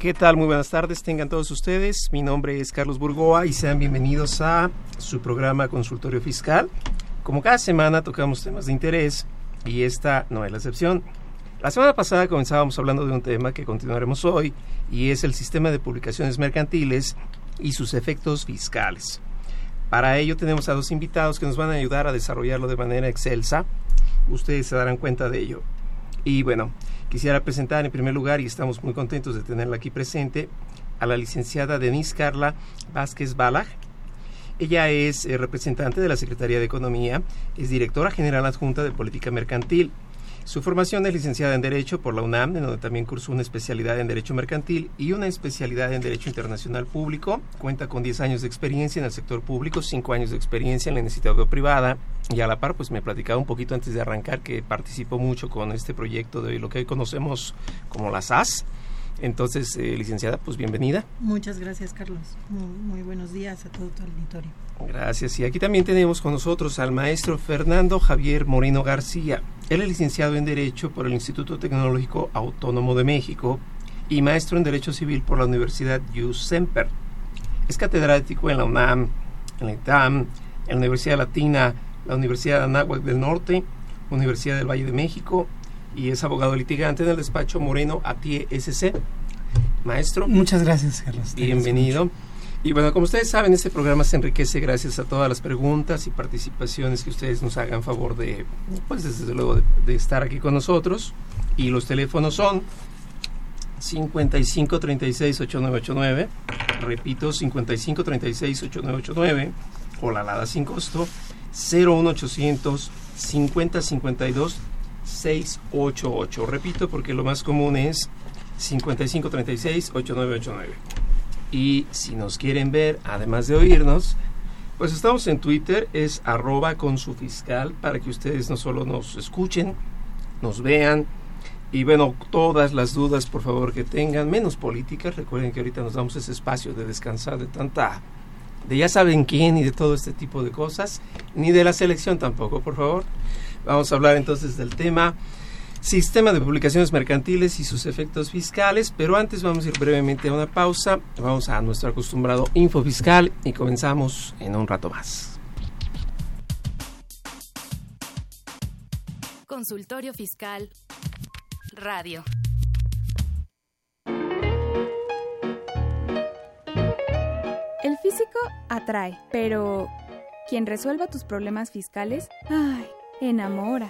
¿Qué tal? Muy buenas tardes, tengan todos ustedes. Mi nombre es Carlos Burgoa y sean bienvenidos a su programa Consultorio Fiscal. Como cada semana tocamos temas de interés y esta no es la excepción. La semana pasada comenzábamos hablando de un tema que continuaremos hoy y es el sistema de publicaciones mercantiles y sus efectos fiscales. Para ello tenemos a dos invitados que nos van a ayudar a desarrollarlo de manera excelsa. Ustedes se darán cuenta de ello. Y bueno, quisiera presentar en primer lugar, y estamos muy contentos de tenerla aquí presente, a la licenciada Denise Carla Vázquez Balaj. Ella es eh, representante de la Secretaría de Economía, es directora general adjunta de Política Mercantil. Su formación es licenciada en Derecho por la UNAM, en donde también cursó una especialidad en Derecho Mercantil y una especialidad en Derecho Internacional Público. Cuenta con 10 años de experiencia en el sector público, 5 años de experiencia en la iniciativa privada y a la par, pues me platicaba un poquito antes de arrancar que participó mucho con este proyecto de lo que hoy conocemos como la SAS. Entonces, eh, licenciada, pues bienvenida. Muchas gracias, Carlos. Muy, muy buenos días a todo tu auditorio. Gracias. Y aquí también tenemos con nosotros al maestro Fernando Javier Moreno García. Él es licenciado en Derecho por el Instituto Tecnológico Autónomo de México y maestro en Derecho Civil por la Universidad USemper. Es catedrático en la UNAM, en la ITAM, en la Universidad Latina, la Universidad de Anáhuac del Norte, Universidad del Valle de México y es abogado litigante en el despacho Moreno Atie SC. Maestro. Muchas gracias, Carlos. Bienvenido. Y bueno, como ustedes saben, este programa se enriquece gracias a todas las preguntas y participaciones que ustedes nos hagan favor de, pues desde luego, de, estar aquí con nosotros. Y los teléfonos son 55 36 8989, repito, 55 36 8989, o la alada sin costo, 01800 50 52 688. Repito, porque lo más común es 55 36 8989. Y si nos quieren ver, además de oírnos, pues estamos en Twitter, es arroba con su fiscal, para que ustedes no solo nos escuchen, nos vean, y bueno, todas las dudas, por favor, que tengan, menos políticas, recuerden que ahorita nos damos ese espacio de descansar de tanta, de ya saben quién y de todo este tipo de cosas, ni de la selección tampoco, por favor. Vamos a hablar entonces del tema Sistema de publicaciones mercantiles y sus efectos fiscales, pero antes vamos a ir brevemente a una pausa, vamos a nuestro acostumbrado info fiscal y comenzamos en un rato más. Consultorio Fiscal. Radio. El físico atrae, pero quien resuelva tus problemas fiscales, ay, enamora.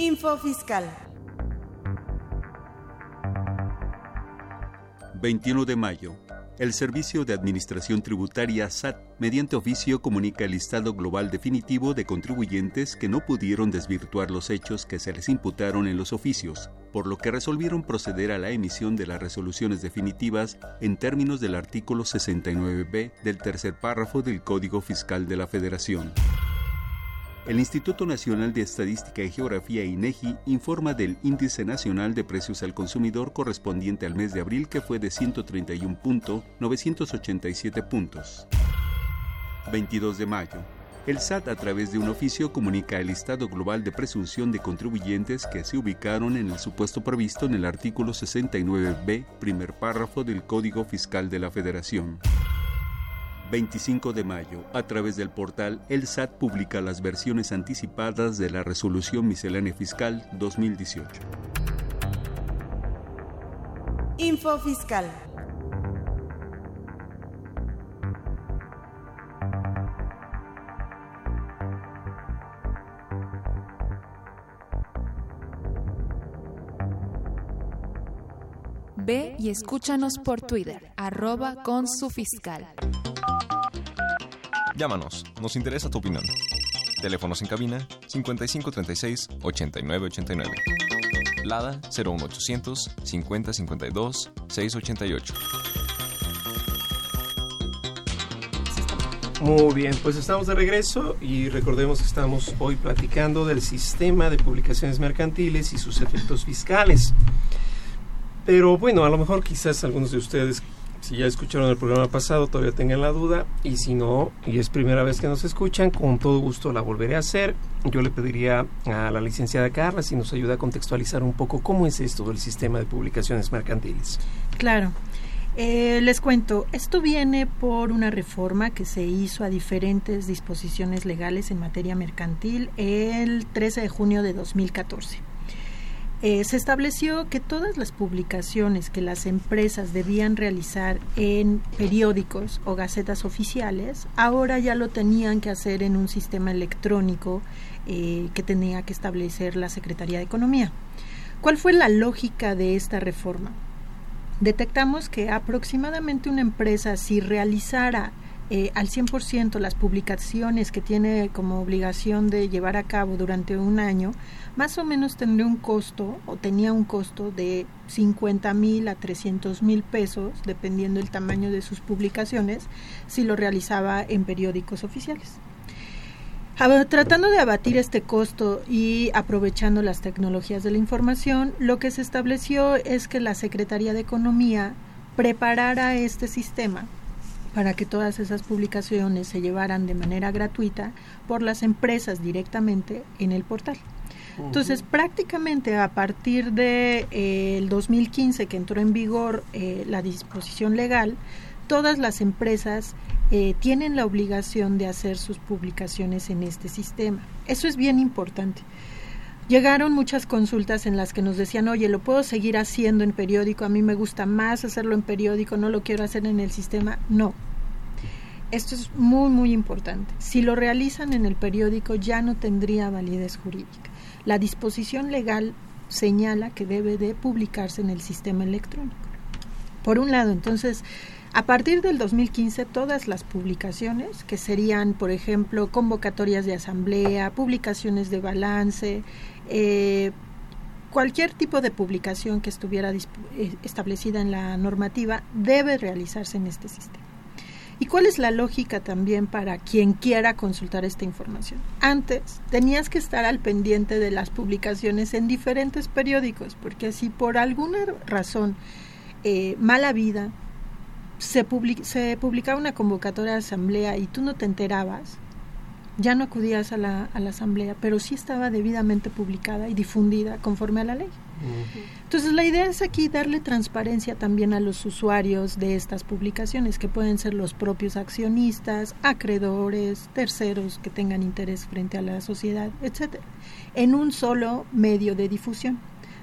Info Fiscal. 21 de mayo. El Servicio de Administración Tributaria SAT, mediante oficio, comunica el listado global definitivo de contribuyentes que no pudieron desvirtuar los hechos que se les imputaron en los oficios, por lo que resolvieron proceder a la emisión de las resoluciones definitivas en términos del artículo 69b del tercer párrafo del Código Fiscal de la Federación. El Instituto Nacional de Estadística y Geografía INEGI informa del Índice Nacional de Precios al Consumidor correspondiente al mes de abril que fue de 131.987 puntos. 22 de mayo. El SAT a través de un oficio comunica el listado global de presunción de contribuyentes que se ubicaron en el supuesto previsto en el artículo 69b, primer párrafo del Código Fiscal de la Federación. 25 de mayo, a través del portal El SAT publica las versiones anticipadas de la Resolución Miscelánea Fiscal 2018. Info Fiscal. Ve y escúchanos por Twitter, arroba con su fiscal. Llámanos, nos interesa tu opinión. Teléfonos en cabina 5536 8989. Lada 01800 5052 688. Muy bien, pues estamos de regreso y recordemos que estamos hoy platicando del sistema de publicaciones mercantiles y sus efectos fiscales. Pero bueno, a lo mejor quizás algunos de ustedes, si ya escucharon el programa pasado, todavía tengan la duda. Y si no, y es primera vez que nos escuchan, con todo gusto la volveré a hacer. Yo le pediría a la licenciada Carla si nos ayuda a contextualizar un poco cómo es esto del sistema de publicaciones mercantiles. Claro. Eh, les cuento, esto viene por una reforma que se hizo a diferentes disposiciones legales en materia mercantil el 13 de junio de 2014. Eh, se estableció que todas las publicaciones que las empresas debían realizar en periódicos o gacetas oficiales, ahora ya lo tenían que hacer en un sistema electrónico eh, que tenía que establecer la Secretaría de Economía. ¿Cuál fue la lógica de esta reforma? Detectamos que aproximadamente una empresa, si realizara eh, al 100% las publicaciones que tiene como obligación de llevar a cabo durante un año, más o menos tendría un costo o tenía un costo de 50 mil a 300 mil pesos, dependiendo el tamaño de sus publicaciones, si lo realizaba en periódicos oficiales. Tratando de abatir este costo y aprovechando las tecnologías de la información, lo que se estableció es que la Secretaría de Economía preparara este sistema para que todas esas publicaciones se llevaran de manera gratuita por las empresas directamente en el portal. Entonces, prácticamente a partir de eh, el 2015 que entró en vigor eh, la disposición legal, todas las empresas eh, tienen la obligación de hacer sus publicaciones en este sistema. Eso es bien importante. Llegaron muchas consultas en las que nos decían, oye, lo puedo seguir haciendo en periódico, a mí me gusta más hacerlo en periódico, no lo quiero hacer en el sistema. No. Esto es muy, muy importante. Si lo realizan en el periódico ya no tendría validez jurídica. La disposición legal señala que debe de publicarse en el sistema electrónico. Por un lado, entonces, a partir del 2015, todas las publicaciones, que serían, por ejemplo, convocatorias de asamblea, publicaciones de balance, eh, cualquier tipo de publicación que estuviera eh, establecida en la normativa, debe realizarse en este sistema. ¿Y cuál es la lógica también para quien quiera consultar esta información? Antes tenías que estar al pendiente de las publicaciones en diferentes periódicos, porque si por alguna razón, eh, mala vida, se, se publicaba una convocatoria de asamblea y tú no te enterabas, ya no acudías a la, a la asamblea, pero sí estaba debidamente publicada y difundida conforme a la ley. Entonces la idea es aquí darle transparencia también a los usuarios de estas publicaciones, que pueden ser los propios accionistas, acreedores, terceros que tengan interés frente a la sociedad, etcétera, en un solo medio de difusión.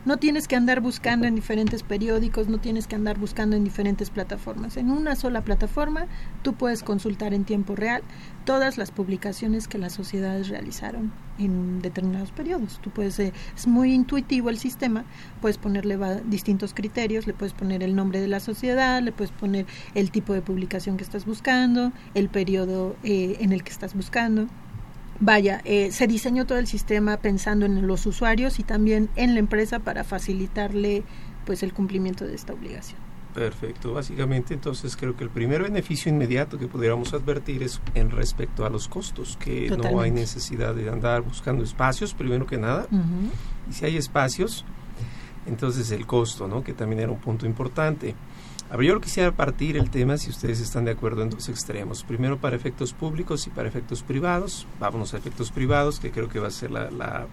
No tienes que andar buscando en diferentes periódicos, no tienes que andar buscando en diferentes plataformas. En una sola plataforma tú puedes consultar en tiempo real todas las publicaciones que las sociedades realizaron en determinados periodos. Tú puedes, eh, es muy intuitivo el sistema, puedes ponerle distintos criterios, le puedes poner el nombre de la sociedad, le puedes poner el tipo de publicación que estás buscando, el periodo eh, en el que estás buscando. Vaya, eh, se diseñó todo el sistema pensando en los usuarios y también en la empresa para facilitarle pues el cumplimiento de esta obligación. Perfecto, básicamente entonces creo que el primer beneficio inmediato que pudiéramos advertir es en respecto a los costos, que no hay necesidad de andar buscando espacios, primero que nada, y si hay espacios, entonces el costo, ¿no? que también era un punto importante. A yo quisiera partir el tema, si ustedes están de acuerdo, en dos extremos. Primero para efectos públicos y para efectos privados. Vámonos a efectos privados, que creo que va a ser la, la,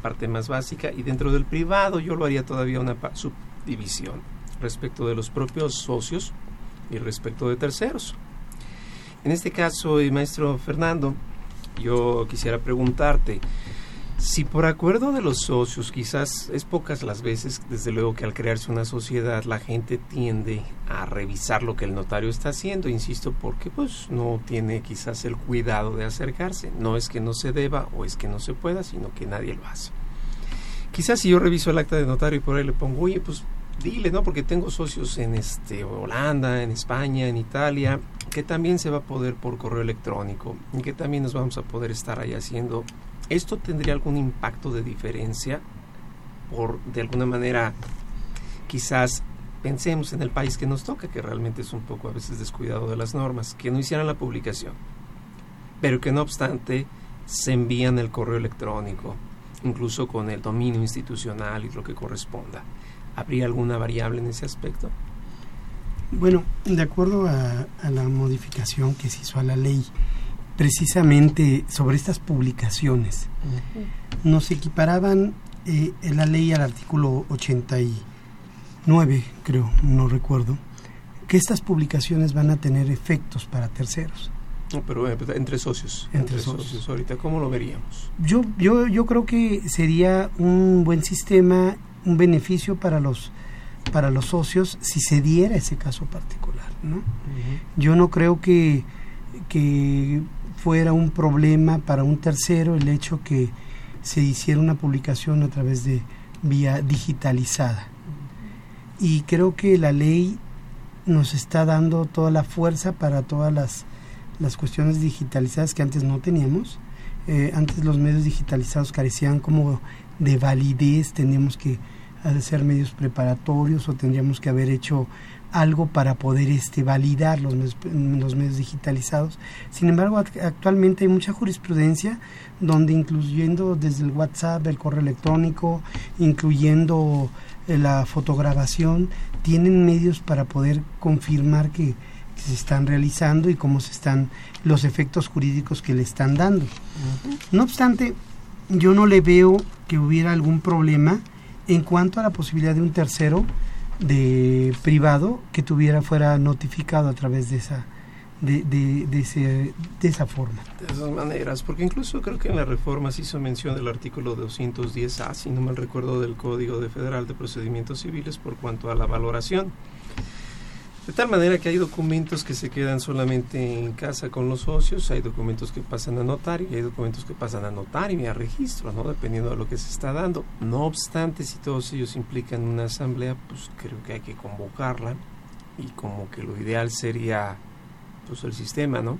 parte más básica. Y dentro del privado yo lo haría todavía una subdivisión respecto de los propios socios y respecto de terceros. En este caso, maestro Fernando, yo quisiera preguntarte, Si por acuerdo de los socios, quizás es pocas las veces, desde luego que al crearse una sociedad la gente tiende a revisar lo que el notario está haciendo, insisto, porque pues no tiene quizás el cuidado de acercarse. No es que no se deba o es que no se pueda, sino que nadie lo hace. Quizás si yo reviso el acta de notario y por ahí le pongo, oye, pues dile, ¿no? Porque tengo socios en este Holanda, en España, en Italia, que también se va a poder por correo electrónico y que también nos vamos a poder estar ahí haciendo ¿Esto tendría algún impacto de diferencia? Por, de alguna manera, quizás pensemos en el país que nos toca, que realmente es un poco a veces descuidado de las normas, que no hicieran la publicación, pero que no obstante se envían el correo electrónico, incluso con el dominio institucional y lo que corresponda. ¿Habría alguna variable en ese aspecto? Bueno, de acuerdo a, a la modificación que se hizo a la ley precisamente sobre estas publicaciones. Nos equiparaban eh, en la ley al artículo 89, creo, no recuerdo, que estas publicaciones van a tener efectos para terceros. pero eh, entre socios. Entre, socios. Ahorita, ¿cómo lo veríamos? Yo, yo, yo creo que sería un buen sistema, un beneficio para los para los socios si se diera ese caso particular, ¿no? Yo no creo que, que fuera un problema para un tercero el hecho que se hiciera una publicación a través de vía digitalizada. Y creo que la ley nos está dando toda la fuerza para todas las, las cuestiones digitalizadas que antes no teníamos. Eh, antes los medios digitalizados carecían como de validez, teníamos que hacer medios preparatorios o tendríamos que haber hecho algo para poder este, validar los, los medios digitalizados. Sin embargo, actualmente hay mucha jurisprudencia donde incluyendo desde el WhatsApp, el correo electrónico, incluyendo eh, la fotograbación, tienen medios para poder confirmar que, se están realizando y cómo se están los efectos jurídicos que le están dando. No obstante, yo no le veo que hubiera algún problema en cuanto a la posibilidad de un tercero de privado que tuviera fuera notificado a través de esa de, de, ese, de esa forma. De esas maneras, porque incluso creo que en la reforma se hizo mención del artículo 210A, si no mal recuerdo, del Código de Federal de Procedimientos Civiles por cuanto a la valoración. De tal manera que hay documentos que se quedan solamente en casa con los socios, hay documentos que pasan a notario y hay documentos que pasan a notario y a registro, ¿no? Dependiendo de lo que se está dando. No obstante, si todos ellos implican una asamblea, pues creo que hay que convocarla y como que lo ideal sería pues el sistema, ¿no?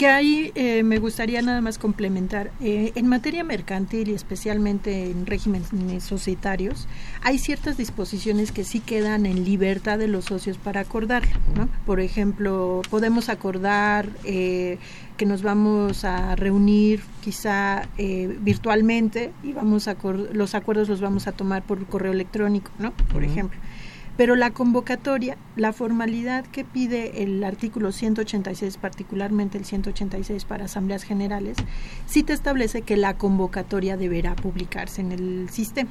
Que ahí eh, me gustaría nada más complementar. Eh, en materia mercantil y especialmente en regímenes societarios, hay ciertas disposiciones que sí quedan en libertad de los socios para acordar. ¿no? Por ejemplo, podemos acordar eh, que nos vamos a reunir quizá virtualmente y vamos a los acuerdos los vamos a tomar por correo electrónico, ¿no? Por ejemplo. Pero la convocatoria, la formalidad que pide el artículo 186, particularmente el 186 para asambleas generales, sí te establece que la convocatoria deberá publicarse en el sistema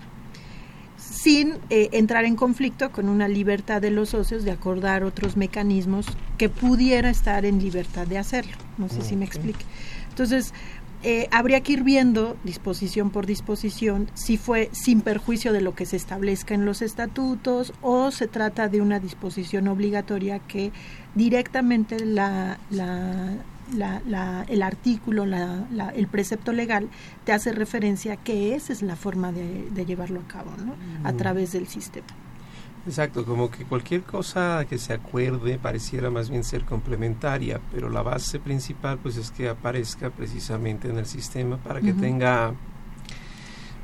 sin eh, entrar en conflicto con una libertad de los socios de acordar otros mecanismos que pudiera estar en libertad de hacerlo. No sé si me explique. Entonces, eh, habría que ir viendo disposición por disposición si fue sin perjuicio de lo que se establezca en los estatutos o se trata de una disposición obligatoria que directamente la, el artículo, el precepto legal te hace referencia que esa es la forma de, llevarlo a cabo, ¿no? A través del sistema. Exacto, como que cualquier cosa que se acuerde pareciera más bien ser complementaria, pero la base principal pues es que aparezca precisamente en el sistema para que tenga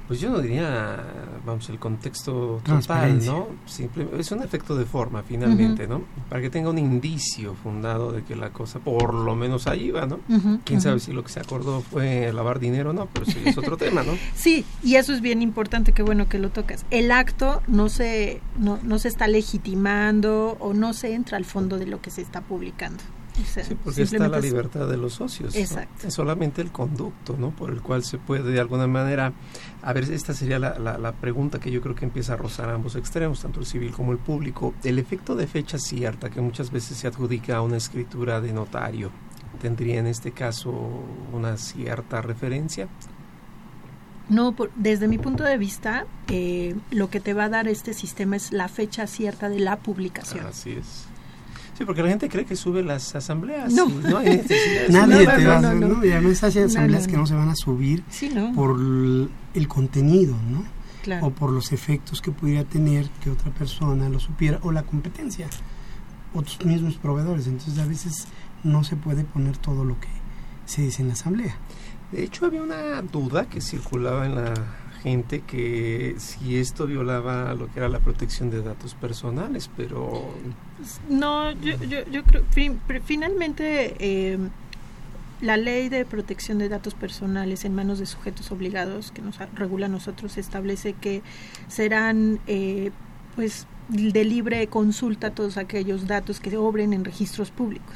pues yo no diría, vamos, el contexto total, ¿no? Simple, es un efecto de forma finalmente, ¿no? Para que tenga un indicio fundado de que la cosa por lo menos ahí va, ¿no? Quién sabe si lo que se acordó fue lavar dinero o no, pero eso es otro tema, ¿no? Sí, y eso es bien importante, que bueno que lo tocas. El acto no se, no, no se está legitimando o no se entra al fondo de lo que se está publicando sí, porque está la libertad de los socios. Exacto. Es solamente el conducto, ¿no? Por el cual se puede de alguna manera... A ver, esta sería la, la, pregunta que yo creo que empieza a rozar ambos extremos, tanto el civil como el público. El efecto de fecha cierta, que muchas veces se adjudica a una escritura de notario, ¿tendría en este caso una cierta referencia? No, desde mi punto de vista, eh, lo que te va a dar este sistema es la fecha cierta de la publicación. Así es. Sí, porque la gente cree que sube las asambleas. No, no hay Nadie te va a hacer, ¿no? Y además hay asambleas que no se van a subir por el contenido, ¿no? O por los efectos que pudiera tener que otra persona lo supiera, o la competencia, o tus mismos proveedores. Entonces a veces no se puede poner todo lo que se dice en la asamblea. De hecho, había una duda que circulaba en la gente que si esto violaba lo que era la protección de datos personales, pero... No, yo, yo, yo creo, finalmente eh, la ley de protección de datos personales en manos de sujetos obligados que nos regula a nosotros establece que serán eh, pues de libre consulta todos aquellos datos que obren en registros públicos.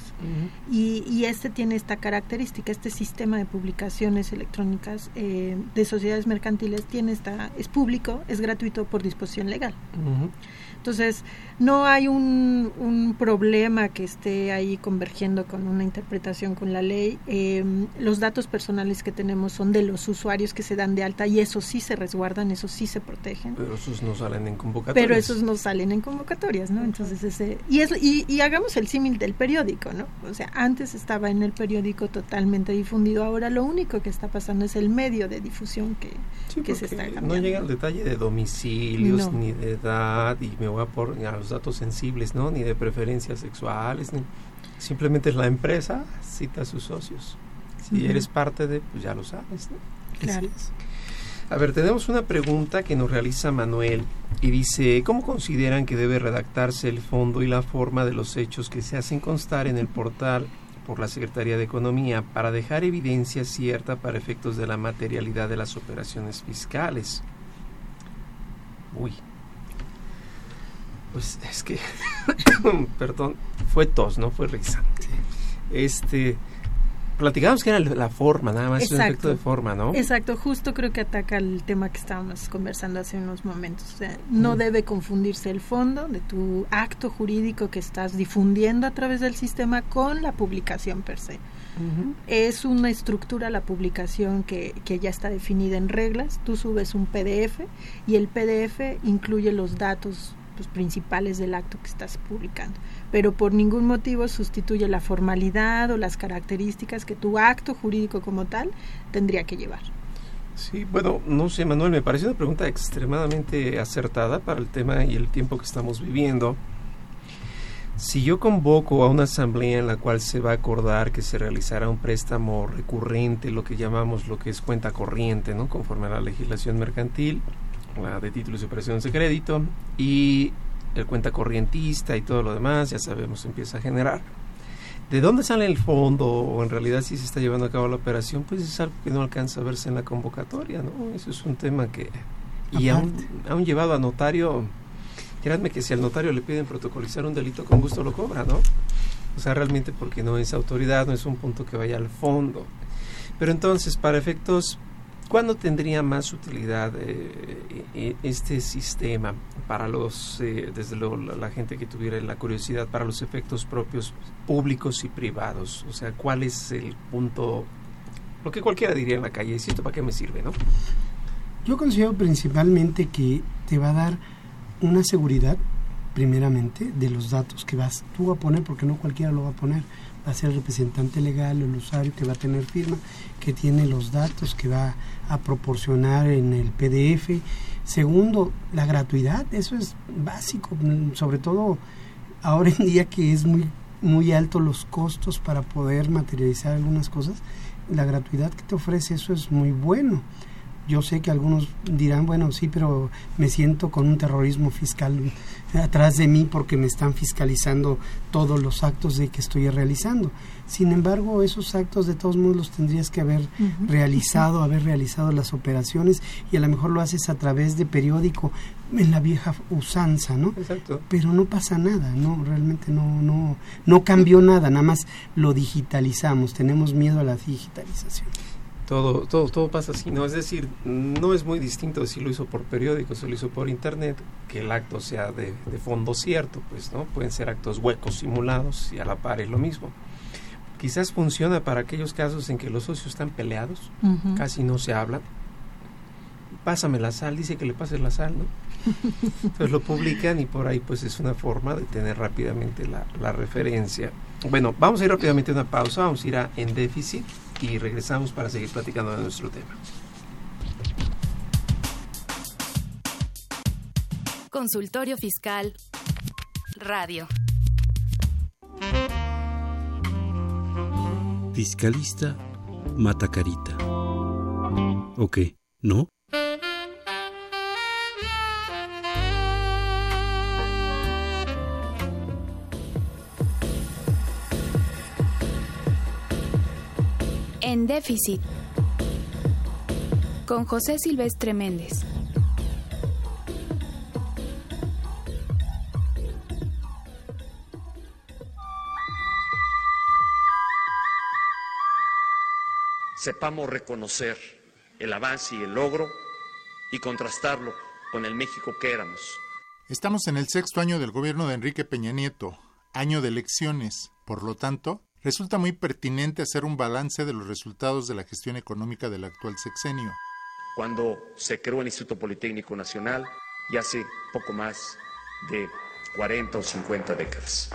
y, y, este tiene esta característica, este sistema de publicaciones electrónicas eh, de sociedades mercantiles tiene esta, es público, es gratuito por disposición legal. Entonces, no hay un, un, problema que esté ahí convergiendo con una interpretación con la ley. Em, los datos personales que tenemos son de los usuarios que se dan de alta y esos sí se resguardan, esos sí se protegen. Pero esos no salen en convocatorias. Pero esos no salen en convocatorias, ¿no? Entonces, ese... Y, es, y, y hagamos el símil del periódico, ¿no? O sea, antes estaba en el periódico totalmente difundido, ahora lo único que está pasando es el medio de difusión que, que se está cambiando. No llega al detalle de domicilios, ni de edad, y me voy a poner a los datos sensibles, ¿no? Ni de preferencias sexuales, ni... simplemente es la empresa cita a sus socios. Si eres parte de, pues ya lo sabes, ¿no? Claro. A ver, tenemos una pregunta que nos realiza Manuel y dice, ¿cómo consideran que debe redactarse el fondo y la forma de los hechos que se hacen constar en el portal por la Secretaría de Economía para dejar evidencia cierta para efectos de la materialidad de las operaciones fiscales? Uy, pues es que, perdón, fue tos, no fue risa. Este, platicamos que era la forma, nada más, un efecto de forma, ¿no? Exacto, justo creo que ataca el tema que estábamos conversando hace unos momentos. O sea, no debe confundirse el fondo de tu acto jurídico que estás difundiendo a través del sistema con la publicación per se. Es una estructura la publicación que, que ya está definida en reglas. Tú subes un PDF y el PDF incluye los datos principales del acto que estás publicando, pero por ningún motivo sustituye la formalidad o las características que tu acto jurídico como tal tendría que llevar. Sí, bueno, no sé, Manuel, me parece una pregunta extremadamente acertada para el tema y el tiempo que estamos viviendo. Si yo convoco a una asamblea en la cual se va a acordar que se realizará un préstamo recurrente, lo que llamamos lo que es cuenta corriente, ¿no? Conforme a la legislación mercantil, la de títulos y operaciones de crédito y el cuenta corrientista y todo lo demás, ya sabemos, empieza a generar. ¿De dónde sale el fondo o en realidad si se está llevando a cabo la operación? Pues es algo que no alcanza a verse en la convocatoria, ¿no? Eso es un tema que... Y aún, aún llevado a notario, créanme que si al notario le piden protocolizar un delito, con gusto lo cobra, ¿no? O sea, realmente porque no es autoridad, no es un punto que vaya al fondo. Pero entonces, para efectos ¿Cuándo tendría más utilidad eh, e, este sistema para los, eh, desde luego, la, gente que tuviera la curiosidad para los efectos propios públicos y privados? O sea, ¿cuál es el punto, lo que cualquiera diría en la calle, ¿esto para qué me sirve, no? Yo considero principalmente que te va a dar una seguridad, primeramente, de los datos que vas tú a poner, porque no cualquiera lo va a poner va a ser el representante legal, el usuario que va a tener firma, que tiene los datos, que va a proporcionar en el PDF. Segundo, la gratuidad, eso es básico, sobre todo ahora en día que es muy muy alto los costos para poder materializar algunas cosas, la gratuidad que te ofrece eso es muy bueno. Yo sé que algunos dirán, bueno, sí, pero me siento con un terrorismo fiscal atrás de mí porque me están fiscalizando todos los actos de que estoy realizando. Sin embargo, esos actos de todos modos los tendrías que haber realizado, haber realizado las operaciones y a lo mejor lo haces a través de periódico en la vieja usanza, ¿no? Exacto. Pero no pasa nada, no, realmente no no no cambió nada, nada más lo digitalizamos, tenemos miedo a la digitalización todo, todo, todo pasa así, ¿no? Es decir, no es muy distinto si lo hizo por periódico, si lo hizo por internet, que el acto sea de, fondo cierto, pues, ¿no? Pueden ser actos huecos simulados y a la par es lo mismo. Quizás funciona para aquellos casos en que los socios están peleados, casi no se hablan, pásame la sal, dice que le pase la sal, ¿no? Entonces lo publican y por ahí pues es una forma de tener rápidamente la, la referencia. Bueno, vamos a ir rápidamente a una pausa, vamos a ir a En Déficit y regresamos para seguir platicando de nuestro tema. Consultorio Fiscal Radio. Fiscalista Matacarita. ¿O qué? ¿No? En déficit. Con José Silvestre Méndez. sepamos reconocer el avance y el logro y contrastarlo con el México que éramos. Estamos en el sexto año del gobierno de Enrique Peña Nieto, año de elecciones. Por lo tanto, resulta muy pertinente hacer un balance de los resultados de la gestión económica del actual sexenio. Cuando se creó el Instituto Politécnico Nacional, y hace poco más de 40 o 50 décadas.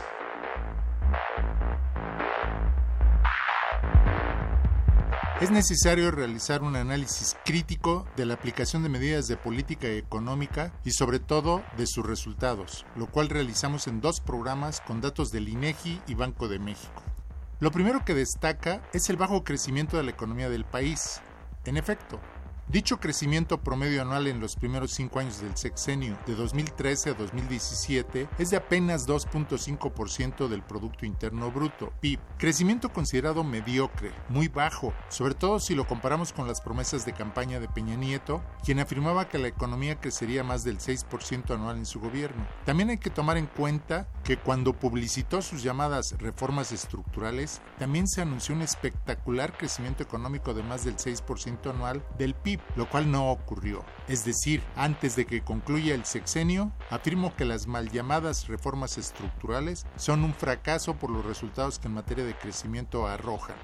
Es necesario realizar un análisis crítico de la aplicación de medidas de política económica y sobre todo de sus resultados, lo cual realizamos en dos programas con datos del INEGI y Banco de México. Lo primero que destaca es el bajo crecimiento de la economía del país. En efecto, Dicho crecimiento promedio anual en los primeros cinco años del sexenio de 2013 a 2017 es de apenas 2.5% del Producto Interno Bruto, PIB, crecimiento considerado mediocre, muy bajo, sobre todo si lo comparamos con las promesas de campaña de Peña Nieto, quien afirmaba que la economía crecería más del 6% anual en su gobierno. También hay que tomar en cuenta que cuando publicitó sus llamadas reformas estructurales, también se anunció un espectacular crecimiento económico de más del 6% anual del PIB lo cual no ocurrió. Es decir, antes de que concluya el sexenio, afirmo que las mal llamadas reformas estructurales son un fracaso por los resultados que en materia de crecimiento arrojan.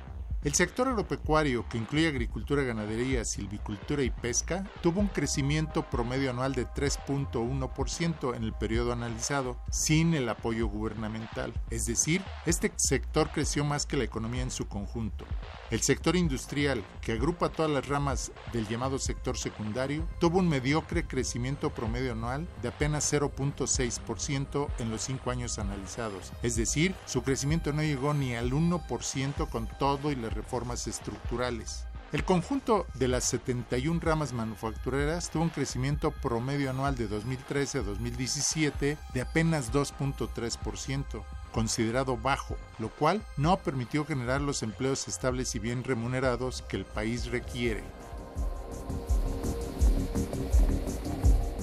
El sector agropecuario, que incluye agricultura, ganadería, silvicultura y pesca, tuvo un crecimiento promedio anual de 3.1% en el periodo analizado, sin el apoyo gubernamental. Es decir, este sector creció más que la economía en su conjunto. El sector industrial, que agrupa todas las ramas del llamado sector secundario, tuvo un mediocre crecimiento promedio anual de apenas 0.6% en los cinco años analizados. Es decir, su crecimiento no llegó ni al 1% con todo y la reformas estructurales. El conjunto de las 71 ramas manufactureras tuvo un crecimiento promedio anual de 2013 a 2017 de apenas 2.3%, considerado bajo, lo cual no permitió generar los empleos estables y bien remunerados que el país requiere.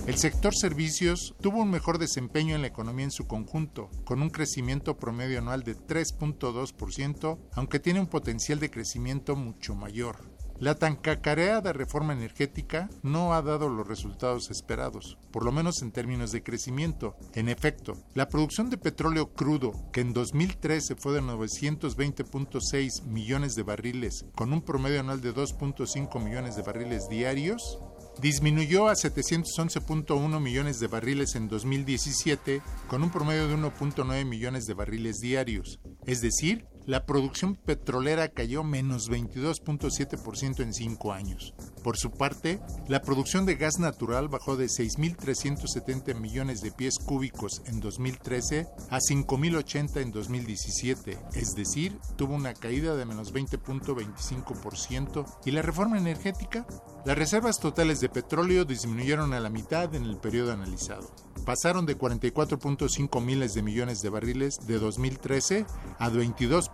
El sector servicios tuvo un mejor desempeño en la economía en su conjunto, con un crecimiento promedio anual de 3.2%, aunque tiene un potencial de crecimiento mucho mayor. La tan cacareada reforma energética no ha dado los resultados esperados, por lo menos en términos de crecimiento. En efecto, la producción de petróleo crudo, que en 2013 fue de 920.6 millones de barriles, con un promedio anual de 2.5 millones de barriles diarios, disminuyó a 711.1 millones de barriles en 2017 con un promedio de 1.9 millones de barriles diarios. Es decir, la producción petrolera cayó menos 22.7% en cinco años. Por su parte, la producción de gas natural bajó de 6.370 millones de pies cúbicos en 2013 a 5.080 en 2017, es decir, tuvo una caída de menos 20.25%. ¿Y la reforma energética? Las reservas totales de petróleo disminuyeron a la mitad en el periodo analizado. Pasaron de 44.5 miles de millones de barriles de 2013 a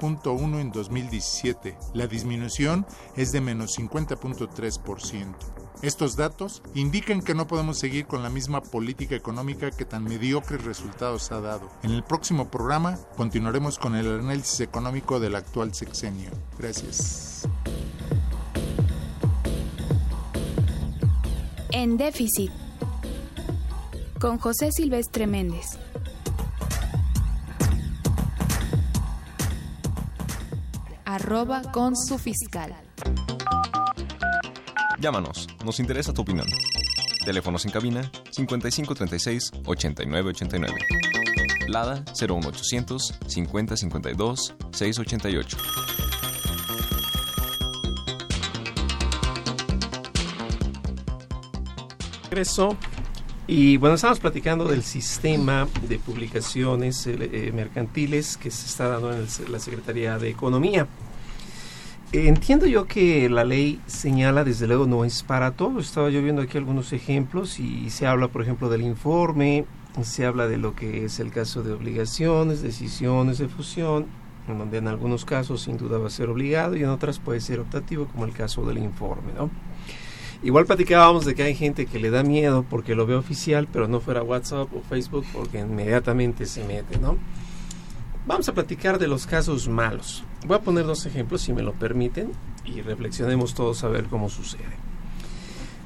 22.1 en 2017. La disminución es de menos 50.3%. Estos datos indican que no podemos seguir con la misma política económica que tan mediocres resultados ha dado. En el próximo programa continuaremos con el análisis económico del actual sexenio. Gracias. En déficit. Con José Silvestre Méndez. Arroba con su fiscal. Llámanos, nos interesa tu opinión. Teléfonos en cabina 5536 8989. Lada 01800 5052 688. Regreso. Y bueno, estamos platicando del sistema de publicaciones eh, eh, mercantiles que se está dando en el- la Secretaría de Economía. Entiendo yo que la ley señala, desde luego, no es para todo. Estaba yo viendo aquí algunos ejemplos y se habla, por ejemplo, del informe, se habla de lo que es el caso de obligaciones, decisiones de fusión, en donde en algunos casos sin duda va a ser obligado y en otras puede ser optativo, como el caso del informe, ¿no? Igual platicábamos de que hay gente que le da miedo porque lo ve oficial, pero no fuera WhatsApp o Facebook porque inmediatamente se mete, ¿no? Vamos a platicar de los casos malos. Voy a poner dos ejemplos, si me lo permiten, y reflexionemos todos a ver cómo sucede.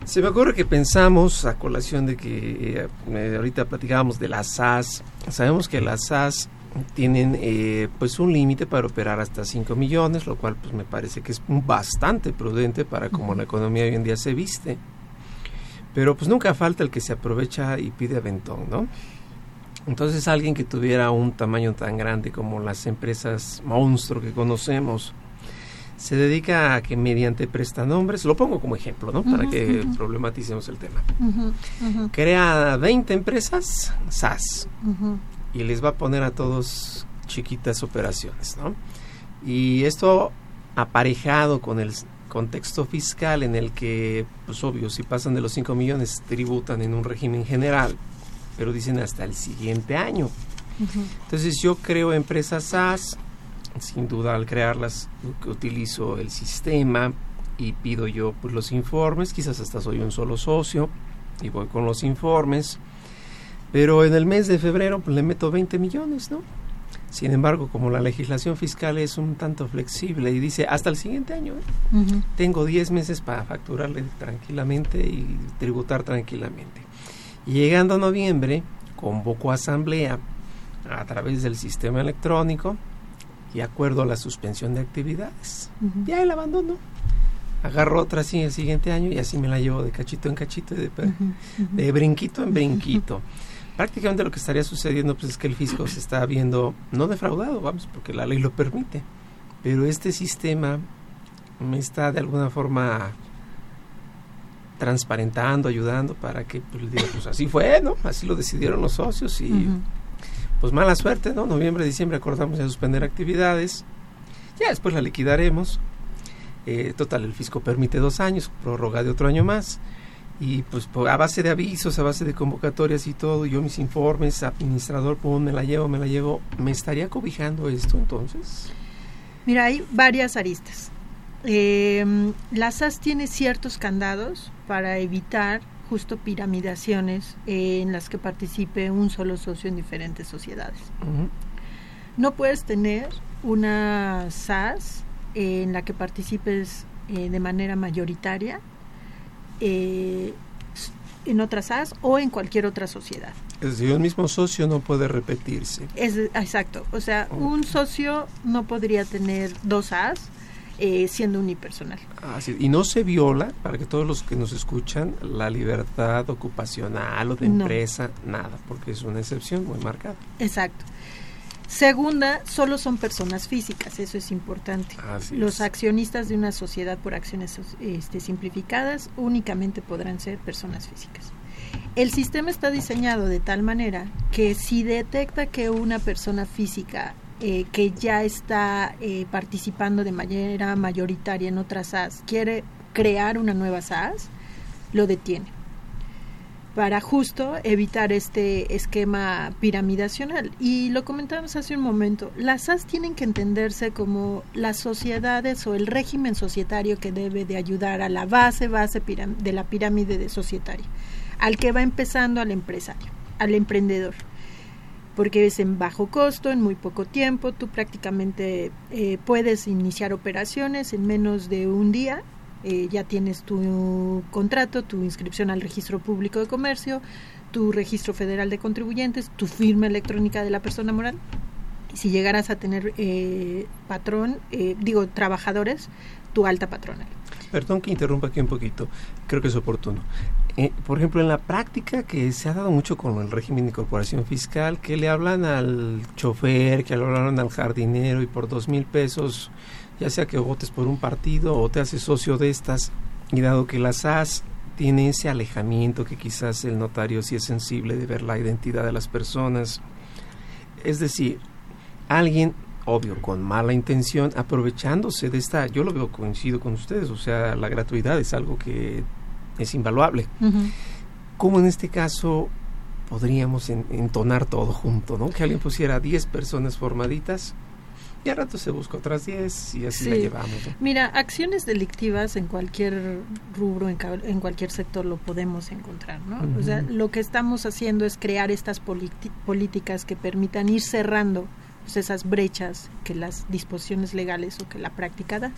Se me ocurre que pensamos, a colación de que eh, ahorita platicábamos de las SAS, sabemos que las SAS tienen eh, pues un límite para operar hasta 5 millones, lo cual pues me parece que es bastante prudente para como la economía hoy en día se viste. Pero pues nunca falta el que se aprovecha y pide aventón, ¿no? Entonces alguien que tuviera un tamaño tan grande como las empresas monstruo que conocemos, se dedica a que mediante prestanombres, lo pongo como ejemplo, ¿no? Para Ujú, que ujú. problematicemos el tema. Ujú, ujú, Crea 20 empresas SAS. Y les va a poner a todos chiquitas operaciones, ¿no? Y esto aparejado con el contexto fiscal en el que, pues obvio, si pasan de los 5 millones, tributan en un régimen general, pero dicen hasta el siguiente año. Entonces yo creo empresas SAS, sin duda al crearlas utilizo el sistema y pido yo pues los informes, quizás hasta soy un solo socio y voy con los informes, pero en el mes de febrero pues, le meto 20 millones, ¿no? Sin embargo, como la legislación fiscal es un tanto flexible y dice hasta el siguiente año, ¿eh? Tengo 10 meses para facturarle tranquilamente y tributar tranquilamente. Y llegando a noviembre, convoco asamblea a través del sistema electrónico y acuerdo a la suspensión de actividades. Ujú. Y ahí la abandono. Agarro otra así el siguiente año y así me la llevo de cachito en cachito y de, pe- de brinquito en brinquito. Prácticamente lo que estaría sucediendo pues, es que el fisco se está viendo no defraudado, vamos, porque la ley lo permite, pero este sistema me está de alguna forma transparentando, ayudando para que pues, diga, pues así fue, ¿no? Así lo decidieron los socios y pues mala suerte, ¿no? Noviembre, diciembre acordamos ya suspender actividades, ya después la liquidaremos. Eh, total, el fisco permite dos años, prórroga de otro año más. Y pues a base de avisos, a base de convocatorias y todo, yo mis informes, administrador, pum, me la llevo, me la llevo. ¿Me estaría cobijando esto entonces? Mira, hay varias aristas. Eh, la SAS tiene ciertos candados para evitar justo piramidaciones eh, en las que participe un solo socio en diferentes sociedades. No puedes tener una SAS eh, en la que participes eh, de manera mayoritaria eh, en otra SAS o en cualquier otra sociedad. Es decir, el mismo socio no puede repetirse. Es, exacto, o sea, un socio no podría tener dos SAS eh, siendo unipersonal. Así, y no se viola, para que todos los que nos escuchan, la libertad ocupacional o de No. empresa, nada, porque es una excepción muy marcada. Exacto. Segunda, solo son personas físicas, eso es importante. Así Los es. accionistas de una sociedad por acciones este, simplificadas únicamente podrán ser personas físicas. El sistema está diseñado de tal manera que si detecta que una persona física eh, que ya está eh, participando de manera mayoritaria en otras SAS quiere crear una nueva SAS, lo detiene para justo evitar este esquema piramidacional. Y lo comentábamos hace un momento, las SAS tienen que entenderse como las sociedades o el régimen societario que debe de ayudar a la base, base de la pirámide de societaria, al que va empezando al empresario, al emprendedor. Porque es en bajo costo, en muy poco tiempo, tú prácticamente eh, puedes iniciar operaciones en menos de un día eh, ya tienes tu contrato, tu inscripción al registro público de comercio, tu registro federal de contribuyentes, tu firma electrónica de la persona moral. si llegaras a tener eh, patrón, eh, digo, trabajadores, tu alta patronal. Perdón que interrumpa aquí un poquito, creo que es oportuno. Eh, por ejemplo, en la práctica que se ha dado mucho con el régimen de incorporación fiscal, que le hablan al chofer, que le hablan al jardinero y por dos mil pesos, ya sea que votes por un partido o te haces socio de estas, y dado que las SAS tiene ese alejamiento que quizás el notario sí es sensible de ver la identidad de las personas, es decir, alguien obvio, con mala intención, aprovechándose de esta, yo lo veo coincido con ustedes, o sea, la gratuidad es algo que es invaluable. ¿Cómo en este caso podríamos entonar todo junto, ¿no? Que alguien pusiera 10 personas formaditas y al rato se busca otras 10 y así la llevamos. Mira, acciones delictivas en cualquier rubro, en, en cualquier sector lo podemos encontrar, ¿no? O sea, lo que estamos haciendo es crear estas políticas que permitan ir cerrando pues, esas brechas que las disposiciones legales o que la práctica da.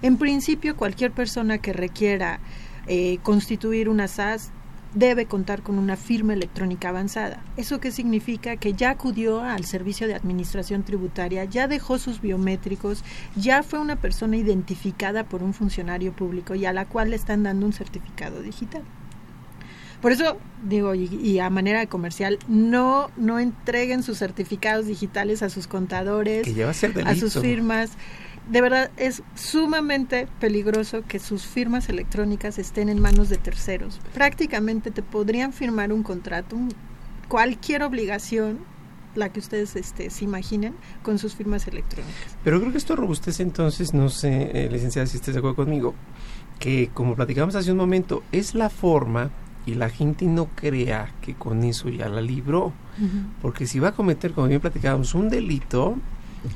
En principio, cualquier persona que requiera eh, constituir una SAS debe contar con una firma electrónica avanzada. ¿Eso qué significa? Que ya acudió al servicio de administración tributaria, ya dejó sus biométricos, ya fue una persona identificada por un funcionario público y a la cual le están dando un certificado digital. Por eso digo, y, a manera comercial, no, no entreguen sus certificados digitales a sus contadores, a, sus firmas. De verdad, es sumamente peligroso que sus firmas electrónicas estén en manos de terceros. Prácticamente te podrían firmar un contrato, cualquier obligación la que ustedes este, se imaginen con sus firmas electrónicas. Pero creo que esto robustece entonces, no sé, eh, licenciada, si estés de acuerdo conmigo, que como platicamos hace un momento, es la forma y la gente no crea que con eso ya la libró. Porque si va a cometer, como bien platicábamos, un delito,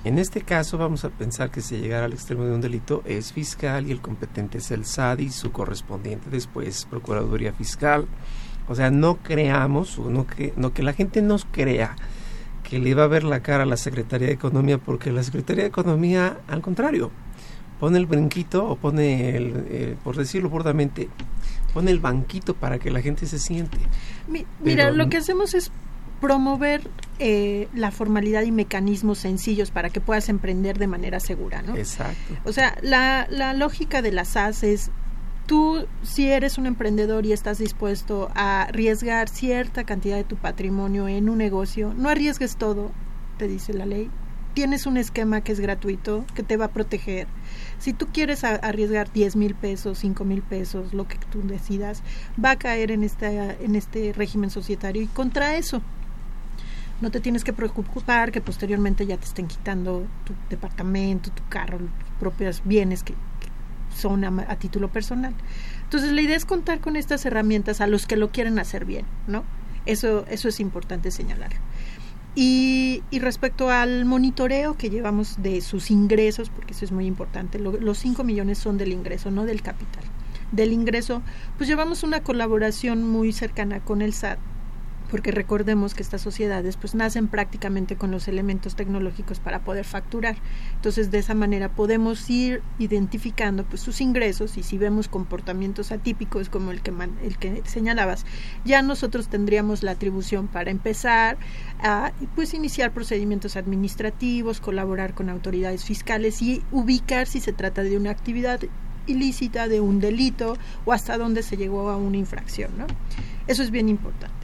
en este caso vamos a pensar que si llegara al extremo de un delito es fiscal y el competente es el SAD y su correspondiente después Procuraduría Fiscal. O sea, no creamos, o no que, no que la gente nos crea que le va a ver la cara a la Secretaría de Economía, porque la Secretaría de Economía, al contrario, pone el brinquito o pone, el, eh, por decirlo burdamente, pone el banquito para que la gente se siente. mira, lo que hacemos es promover eh, la formalidad y mecanismos sencillos para que puedas emprender de manera segura, ¿no? Exacto. O sea, la, la lógica de las SAS es tú si eres un emprendedor y estás dispuesto a arriesgar cierta cantidad de tu patrimonio en un negocio, no arriesgues todo, te dice la ley. Tienes un esquema que es gratuito, que te va a proteger si tú quieres arriesgar 10 mil pesos, 5 mil pesos, lo que tú decidas, va a caer en, esta, en este régimen societario y contra eso no te tienes que preocupar que posteriormente ya te estén quitando tu departamento, tu carro, tus propios bienes que, son a, título personal. Entonces la idea es contar con estas herramientas a los que lo quieren hacer bien, ¿no? Eso, eso es importante señalar. Y, respecto al monitoreo que llevamos de sus ingresos, porque eso es muy importante, los 5 millones son del ingreso, no del capital. Del ingreso, pues llevamos una colaboración muy cercana con el SAT porque recordemos que estas sociedades pues nacen prácticamente con los elementos tecnológicos para poder facturar. Entonces, de esa manera podemos ir identificando pues sus ingresos y si vemos comportamientos atípicos como el que el que señalabas, ya nosotros tendríamos la atribución para empezar a pues iniciar procedimientos administrativos, colaborar con autoridades fiscales y ubicar si se trata de una actividad ilícita, de un delito o hasta dónde se llegó a una infracción, ¿no? Eso es bien importante.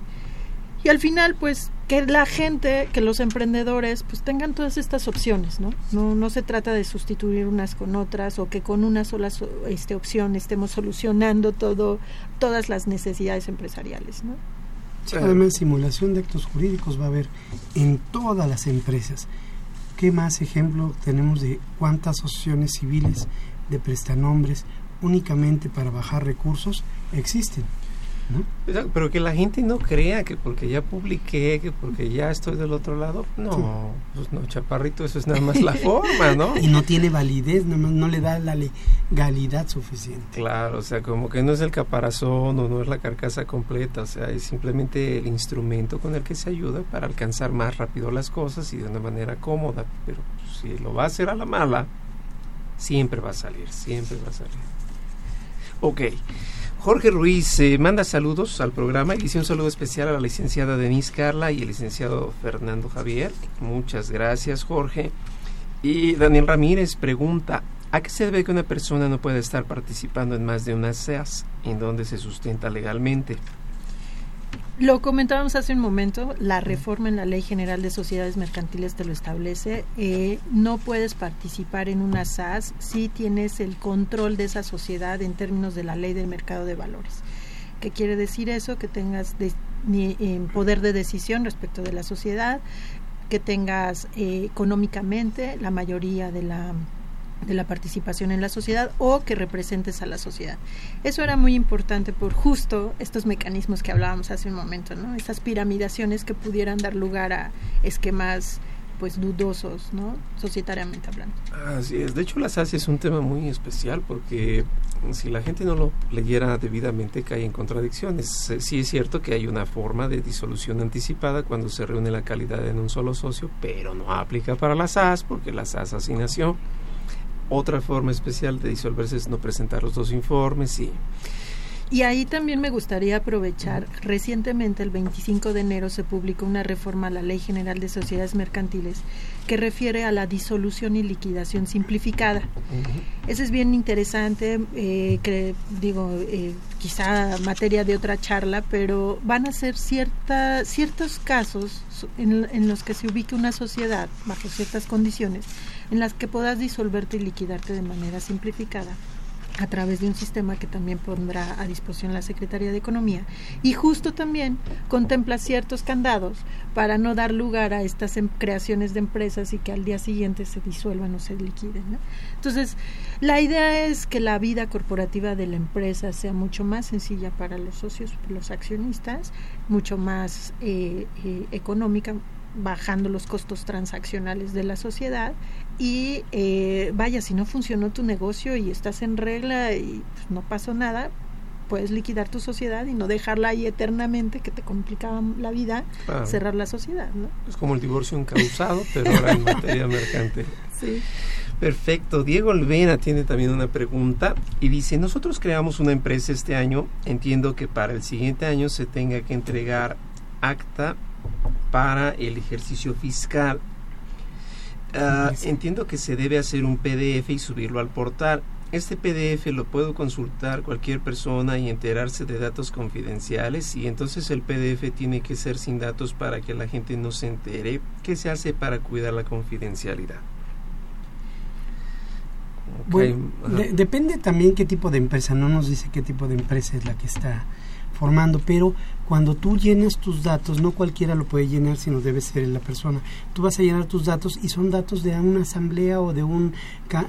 Y al final, pues, que la gente, que los emprendedores, pues tengan todas estas opciones, ¿no? No, no se trata de sustituir unas con otras o que con una sola este, opción estemos solucionando todo, todas las necesidades empresariales, ¿no? además, simulación de actos jurídicos va a haber en todas las empresas. ¿Qué más ejemplo tenemos de cuántas asociaciones civiles de prestanombres únicamente para bajar recursos existen? Pero que la gente no crea que porque ya publiqué, que porque ya estoy del otro lado, no, pues no, chaparrito, eso es nada más la forma, ¿no? Y no tiene validez, no, no le da la legalidad suficiente. Claro, o sea, como que no es el caparazón o no es la carcasa completa, o sea, es simplemente el instrumento con el que se ayuda para alcanzar más rápido las cosas y de una manera cómoda, pero si lo va a hacer a la mala, siempre va a salir, siempre va a salir. Ok. Jorge Ruiz eh, manda saludos al programa y dice un saludo especial a la licenciada Denise Carla y el licenciado Fernando Javier. Muchas gracias, Jorge. Y Daniel Ramírez pregunta, ¿a qué se debe que una persona no pueda estar participando en más de una SEAS en donde se sustenta legalmente? Lo comentábamos hace un momento, la reforma en la Ley General de Sociedades Mercantiles te lo establece. Eh, no puedes participar en una SAS si tienes el control de esa sociedad en términos de la Ley del Mercado de Valores. ¿Qué quiere decir eso? Que tengas eh, poder de decisión respecto de la sociedad, que tengas eh, económicamente la mayoría de la de la participación en la sociedad o que representes a la sociedad. Eso era muy importante por justo estos mecanismos que hablábamos hace un momento, ¿no? Estas piramidaciones que pudieran dar lugar a esquemas pues dudosos, ¿no? Societariamente hablando. Así es. De hecho, la SAS es un tema muy especial porque si la gente no lo leyera debidamente cae en contradicciones. Sí es cierto que hay una forma de disolución anticipada cuando se reúne la calidad en un solo socio, pero no aplica para la SAS porque la SAS así nació. Otra forma especial de disolverse es no presentar los dos informes y... Y ahí también me gustaría aprovechar, recientemente el 25 de enero se publicó una reforma a la Ley General de Sociedades Mercantiles que refiere a la disolución y liquidación simplificada. Eso es bien interesante, eh, que digo, eh, quizá materia de otra charla, pero van a ser cierta, ciertos casos en, en los que se ubique una sociedad bajo ciertas condiciones en las que puedas disolverte y liquidarte de manera simplificada a través de un sistema que también pondrá a disposición la Secretaría de Economía. Y justo también contempla ciertos candados para no dar lugar a estas em, creaciones de empresas y que al día siguiente se disuelvan o se liquiden. Entonces, la idea es que la vida corporativa de la empresa sea mucho más sencilla para los socios, los accionistas, mucho más eh, eh, económica, bajando los costos transaccionales de la sociedad y eh, vaya, si no funcionó tu negocio y estás en regla y pues, no pasó nada, puedes liquidar tu sociedad y no dejarla ahí eternamente que te complicaba la vida cerrar la sociedad, ¿no? Es como el divorcio encausado, pero ahora en materia mercante. Sí. Perfecto. Diego Olvena tiene también una pregunta y dice, nosotros creamos una empresa este año, entiendo que para el siguiente año se tenga que entregar acta para el ejercicio fiscal. Ah, entiendo que se debe hacer un PDF y subirlo al portal. Este PDF lo puedo consultar cualquier persona y enterarse de datos confidenciales y entonces el PDF tiene que ser sin datos para que la gente no se entere. ¿Qué se hace para cuidar la confidencialidad? Bueno, depende también qué tipo de empresa. No nos dice qué tipo de empresa es la que está formando, pero cuando tú llenas tus datos, no cualquiera lo puede llenar, sino debe ser la persona. Tú vas a llenar tus datos y son datos de una asamblea o de un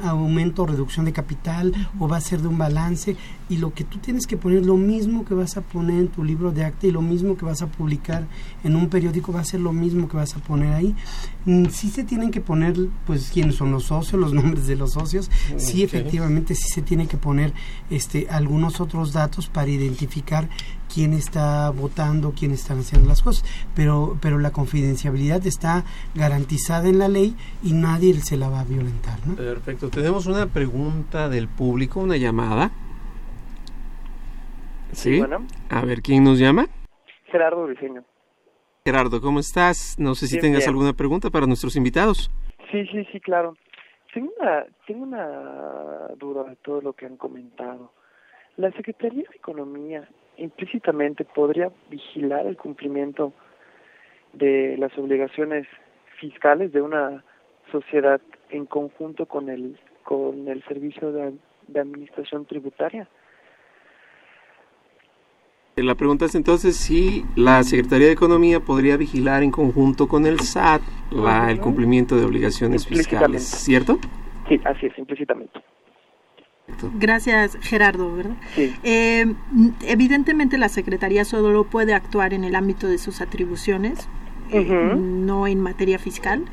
aumento o reducción de capital o va a ser de un balance y lo que tú tienes que poner, lo mismo que vas a poner en tu libro de acta y lo mismo que vas a publicar en un periódico va a ser lo mismo que vas a poner ahí. Mm, sí se tienen que poner, pues, quiénes son los socios, los nombres de los socios. Sí, efectivamente, sí se tiene que poner este, algunos otros datos para identificar quién está votando, quién están haciendo las cosas, pero, pero la confidencialidad está garantizada en la ley y nadie se la va a violentar. ¿no? Perfecto, tenemos una pregunta del público, una llamada. Sí. Bueno. A ver, ¿quién nos llama? Gerardo Diseño. Gerardo, ¿cómo estás? No sé si tengas alguna pregunta para nuestros invitados. Sí, sí, sí, claro. Tengo una, tengo una duda de todo lo que han comentado. La Secretaría de Economía implícitamente podría vigilar el cumplimiento de las obligaciones fiscales de una sociedad en conjunto con el con el servicio de, administración tributaria. La pregunta es entonces si la Secretaría de Economía podría vigilar en conjunto con el SAT la, el cumplimiento de obligaciones fiscales, ¿cierto? Sí, así es, implícitamente. Gracias, Gerardo. Eh, evidentemente la Secretaría solo puede actuar en el ámbito de sus atribuciones, eh, no en materia fiscal.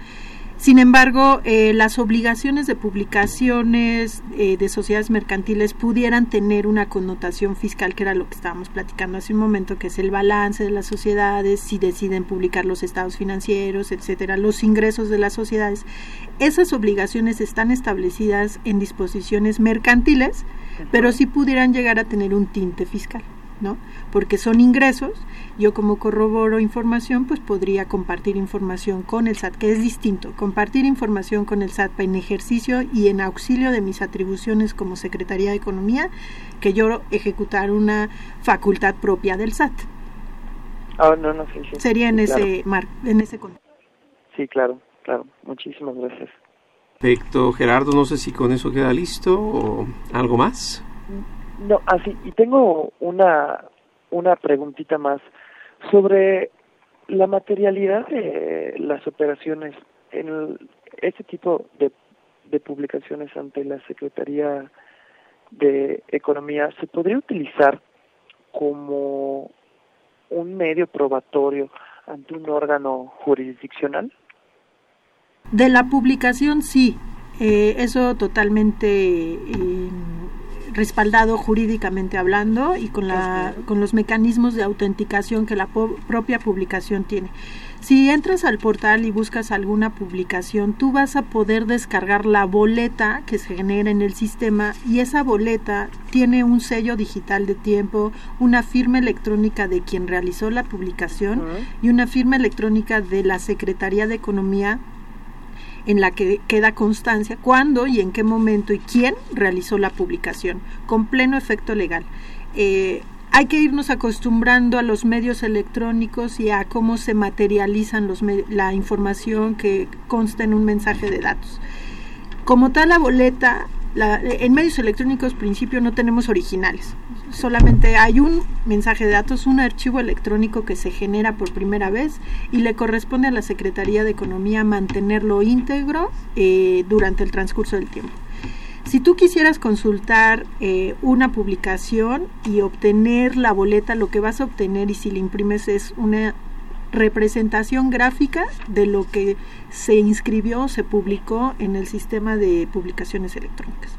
Sin embargo, eh, las obligaciones de publicaciones eh, de sociedades mercantiles pudieran tener una connotación fiscal, que era lo que estábamos platicando hace un momento, que es el balance de las sociedades, si deciden publicar los estados financieros, etcétera, los ingresos de las sociedades. Esas obligaciones están establecidas en disposiciones mercantiles, pero sí pudieran llegar a tener un tinte fiscal. ¿no? Porque son ingresos, yo como corroboro información, pues podría compartir información con el SAT, que es distinto, compartir información con el SAT en ejercicio y en auxilio de mis atribuciones como Secretaría de Economía, que yo ejecutar una facultad propia del SAT. Ah, no, no, sí, sí. Sería en Sí, ese mar, en ese contexto. Sí, claro, claro. Muchísimas gracias. Perfecto, Gerardo, no sé si con eso queda listo o algo más. No, así, y tengo una, una preguntita más sobre la materialidad de las operaciones en este tipo de, de publicaciones ante la Secretaría de Economía. ¿Se podría utilizar como un medio probatorio ante un órgano jurisdiccional? De la publicación, sí. Eh, eso totalmente eh, respaldado jurídicamente hablando y con, la, con los mecanismos de autenticación que la po- propia publicación tiene. Si entras al portal y buscas alguna publicación, tú vas a poder descargar la boleta que se genera en el sistema y esa boleta tiene un sello digital de tiempo, una firma electrónica de quien realizó la publicación y una firma electrónica de la Secretaría de Economía en la que queda constancia cuándo y en qué momento y quién realizó la publicación, con pleno efecto legal. Eh, hay que irnos acostumbrando a los medios electrónicos y a cómo se materializan los la información que consta en un mensaje de datos. Como tal, la boleta, la- en medios electrónicos, principio, no tenemos originales. Solamente hay un mensaje de datos, un archivo electrónico que se genera por primera vez y le corresponde a la Secretaría de Economía mantenerlo íntegro eh, durante el transcurso del tiempo. Si tú quisieras consultar eh, una publicación y obtener la boleta, lo que vas a obtener y si la imprimes es una representación gráfica de lo que se inscribió se publicó en el sistema de publicaciones electrónicas.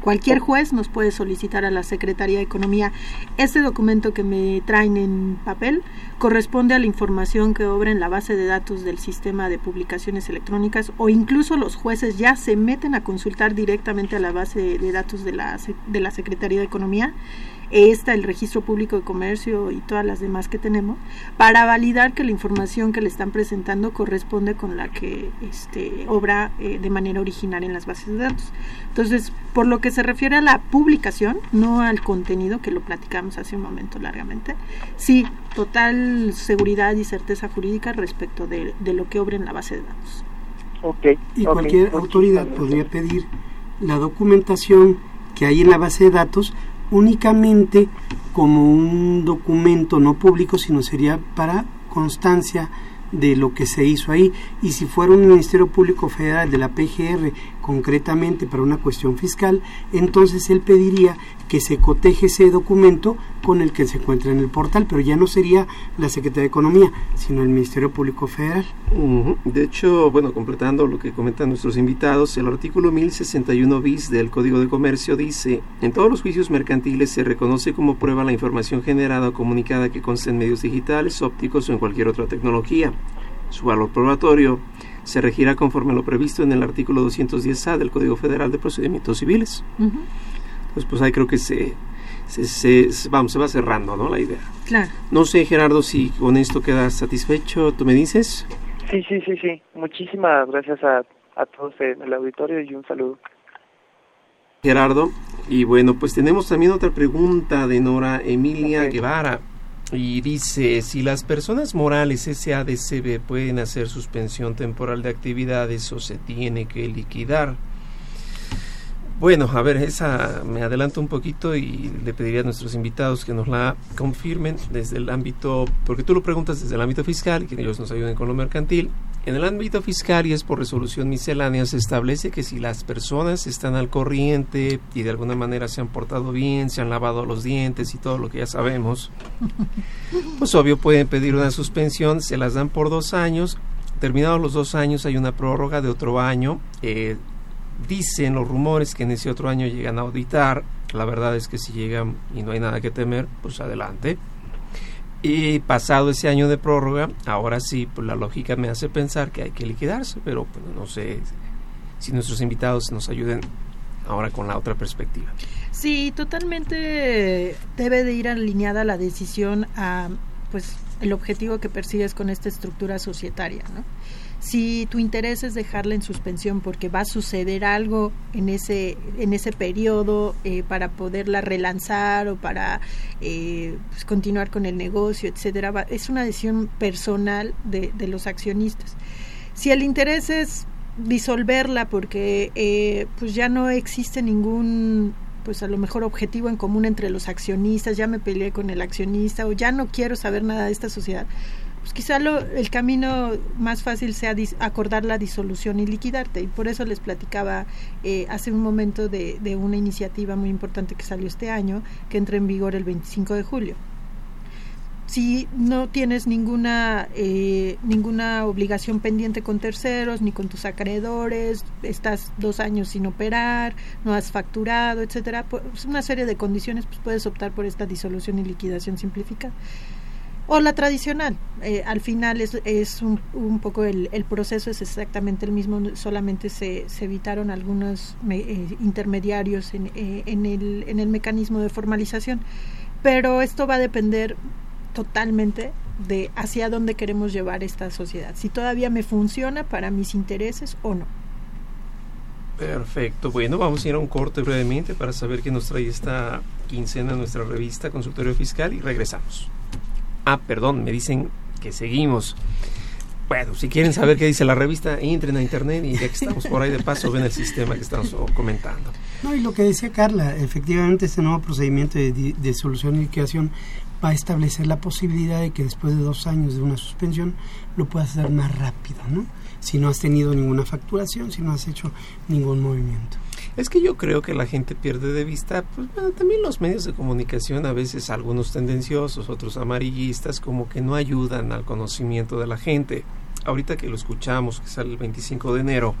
Cualquier juez nos puede solicitar a la Secretaría de Economía este documento que me traen en papel. Corresponde a la información que obra en la base de datos del sistema de publicaciones electrónicas o incluso los jueces ya se meten a consultar directamente a la base de datos de la, de la Secretaría de Economía esta, el registro público de comercio y todas las demás que tenemos, para validar que la información que le están presentando corresponde con la que este, obra eh, de manera original en las bases de datos. Entonces, por lo que se refiere a la publicación, no al contenido, que lo platicamos hace un momento largamente, sí, total seguridad y certeza jurídica respecto de, de lo que obra en la base de datos. Ok. Y cualquier autoridad podría pedir la documentación que hay en la base de datos únicamente como un documento no público, sino sería para constancia de lo que se hizo ahí. Y si fuera un Ministerio Público Federal de la PGR, concretamente para una cuestión fiscal, entonces él pediría que se coteje ese documento con el que se encuentra en el portal, pero ya no sería la Secretaría de Economía, sino el Ministerio Público Federal. Ujú. De hecho, bueno, completando lo que comentan nuestros invitados, el artículo 1061 bis del Código de Comercio dice, en todos los juicios mercantiles se reconoce como prueba la información generada o comunicada que consta en medios digitales, ópticos o en cualquier otra tecnología. Su valor probatorio se regirá conforme a lo previsto en el artículo 210A del Código Federal de Procedimientos Civiles. Entonces, pues ahí creo que se, se, se- se- vamos, se va cerrando, ¿no? La idea. Claro. No sé, Gerardo, si con esto quedas satisfecho, ¿tú me dices? Sí, sí, sí, sí. Muchísimas gracias a, a todos en el auditorio y un saludo. Gerardo. Y bueno, pues tenemos también otra pregunta de Nora Emilia Guevara. Y dice, si las personas morales SADCB pueden hacer suspensión temporal de actividades o se tiene que liquidar. Bueno, a ver, esa me adelanto un poquito y le pediría a nuestros invitados que nos la confirmen desde el ámbito, porque tú lo preguntas desde el ámbito fiscal, que ellos nos ayuden con lo mercantil. En el ámbito fiscal y es por resolución miscelánea se establece que si las personas están al corriente y de alguna manera se han portado bien, se han lavado los dientes y todo lo que ya sabemos, pues obvio pueden pedir una suspensión, se las dan por dos años, terminados los dos años hay una prórroga de otro año. Eh, dicen los rumores que en ese otro año llegan a auditar. La verdad es que si llegan y no hay nada que temer, pues adelante. Y pasado ese año de prórroga, ahora sí, pues la lógica me hace pensar que hay que liquidarse, pero pues, no sé si nuestros invitados nos ayuden ahora con la otra perspectiva. Sí, totalmente debe de ir alineada la decisión a pues el objetivo que persigues con esta estructura societaria, ¿no? Si tu interés es dejarla en suspensión porque va a suceder algo en ese en ese periodo eh, para poderla relanzar o para eh, pues, continuar con el negocio, etcétera, es una decisión personal de, de los accionistas. Si el interés es disolverla porque eh, pues ya no existe ningún pues a lo mejor objetivo en común entre los accionistas, ya me peleé con el accionista o ya no quiero saber nada de esta sociedad, pues quizá lo, el camino más fácil sea acordar la disolución y liquidarte. Y por eso les platicaba eh, hace un momento de, de una iniciativa muy importante que salió este año, que entra en vigor el 25 de julio si no tienes ninguna eh, ninguna obligación pendiente con terceros ni con tus acreedores estás dos años sin operar no has facturado etcétera pues una serie de condiciones pues puedes optar por esta disolución y liquidación simplificada o la tradicional eh, al final es, es un, un poco el, el, proceso es exactamente el mismo solamente se, se evitaron algunos eh, intermediarios en, eh, en, el, en el mecanismo de formalización pero esto va a depender totalmente de hacia dónde queremos llevar esta sociedad, si todavía me funciona para mis intereses o no. Perfecto, bueno, vamos a ir a un corte brevemente para saber qué nos trae esta quincena nuestra revista Consultorio Fiscal y regresamos. Ah, perdón, me dicen que seguimos. Bueno, si quieren saber qué dice la revista, entren a internet y ya que estamos por ahí de paso ven el sistema que estamos comentando. No, y lo que decía Carla, efectivamente este nuevo procedimiento de, solución y liquidación va a establecer la posibilidad de que después de dos años de una suspensión lo puedas hacer más rápido, ¿no? Si no has tenido ninguna facturación, si no has hecho ningún movimiento. Es que yo creo que la gente pierde de vista, pues bueno, también los medios de comunicación, a veces algunos tendenciosos, otros amarillistas, como que no ayudan al conocimiento de la gente. Ahorita que lo escuchamos, que sale el 25 de enero,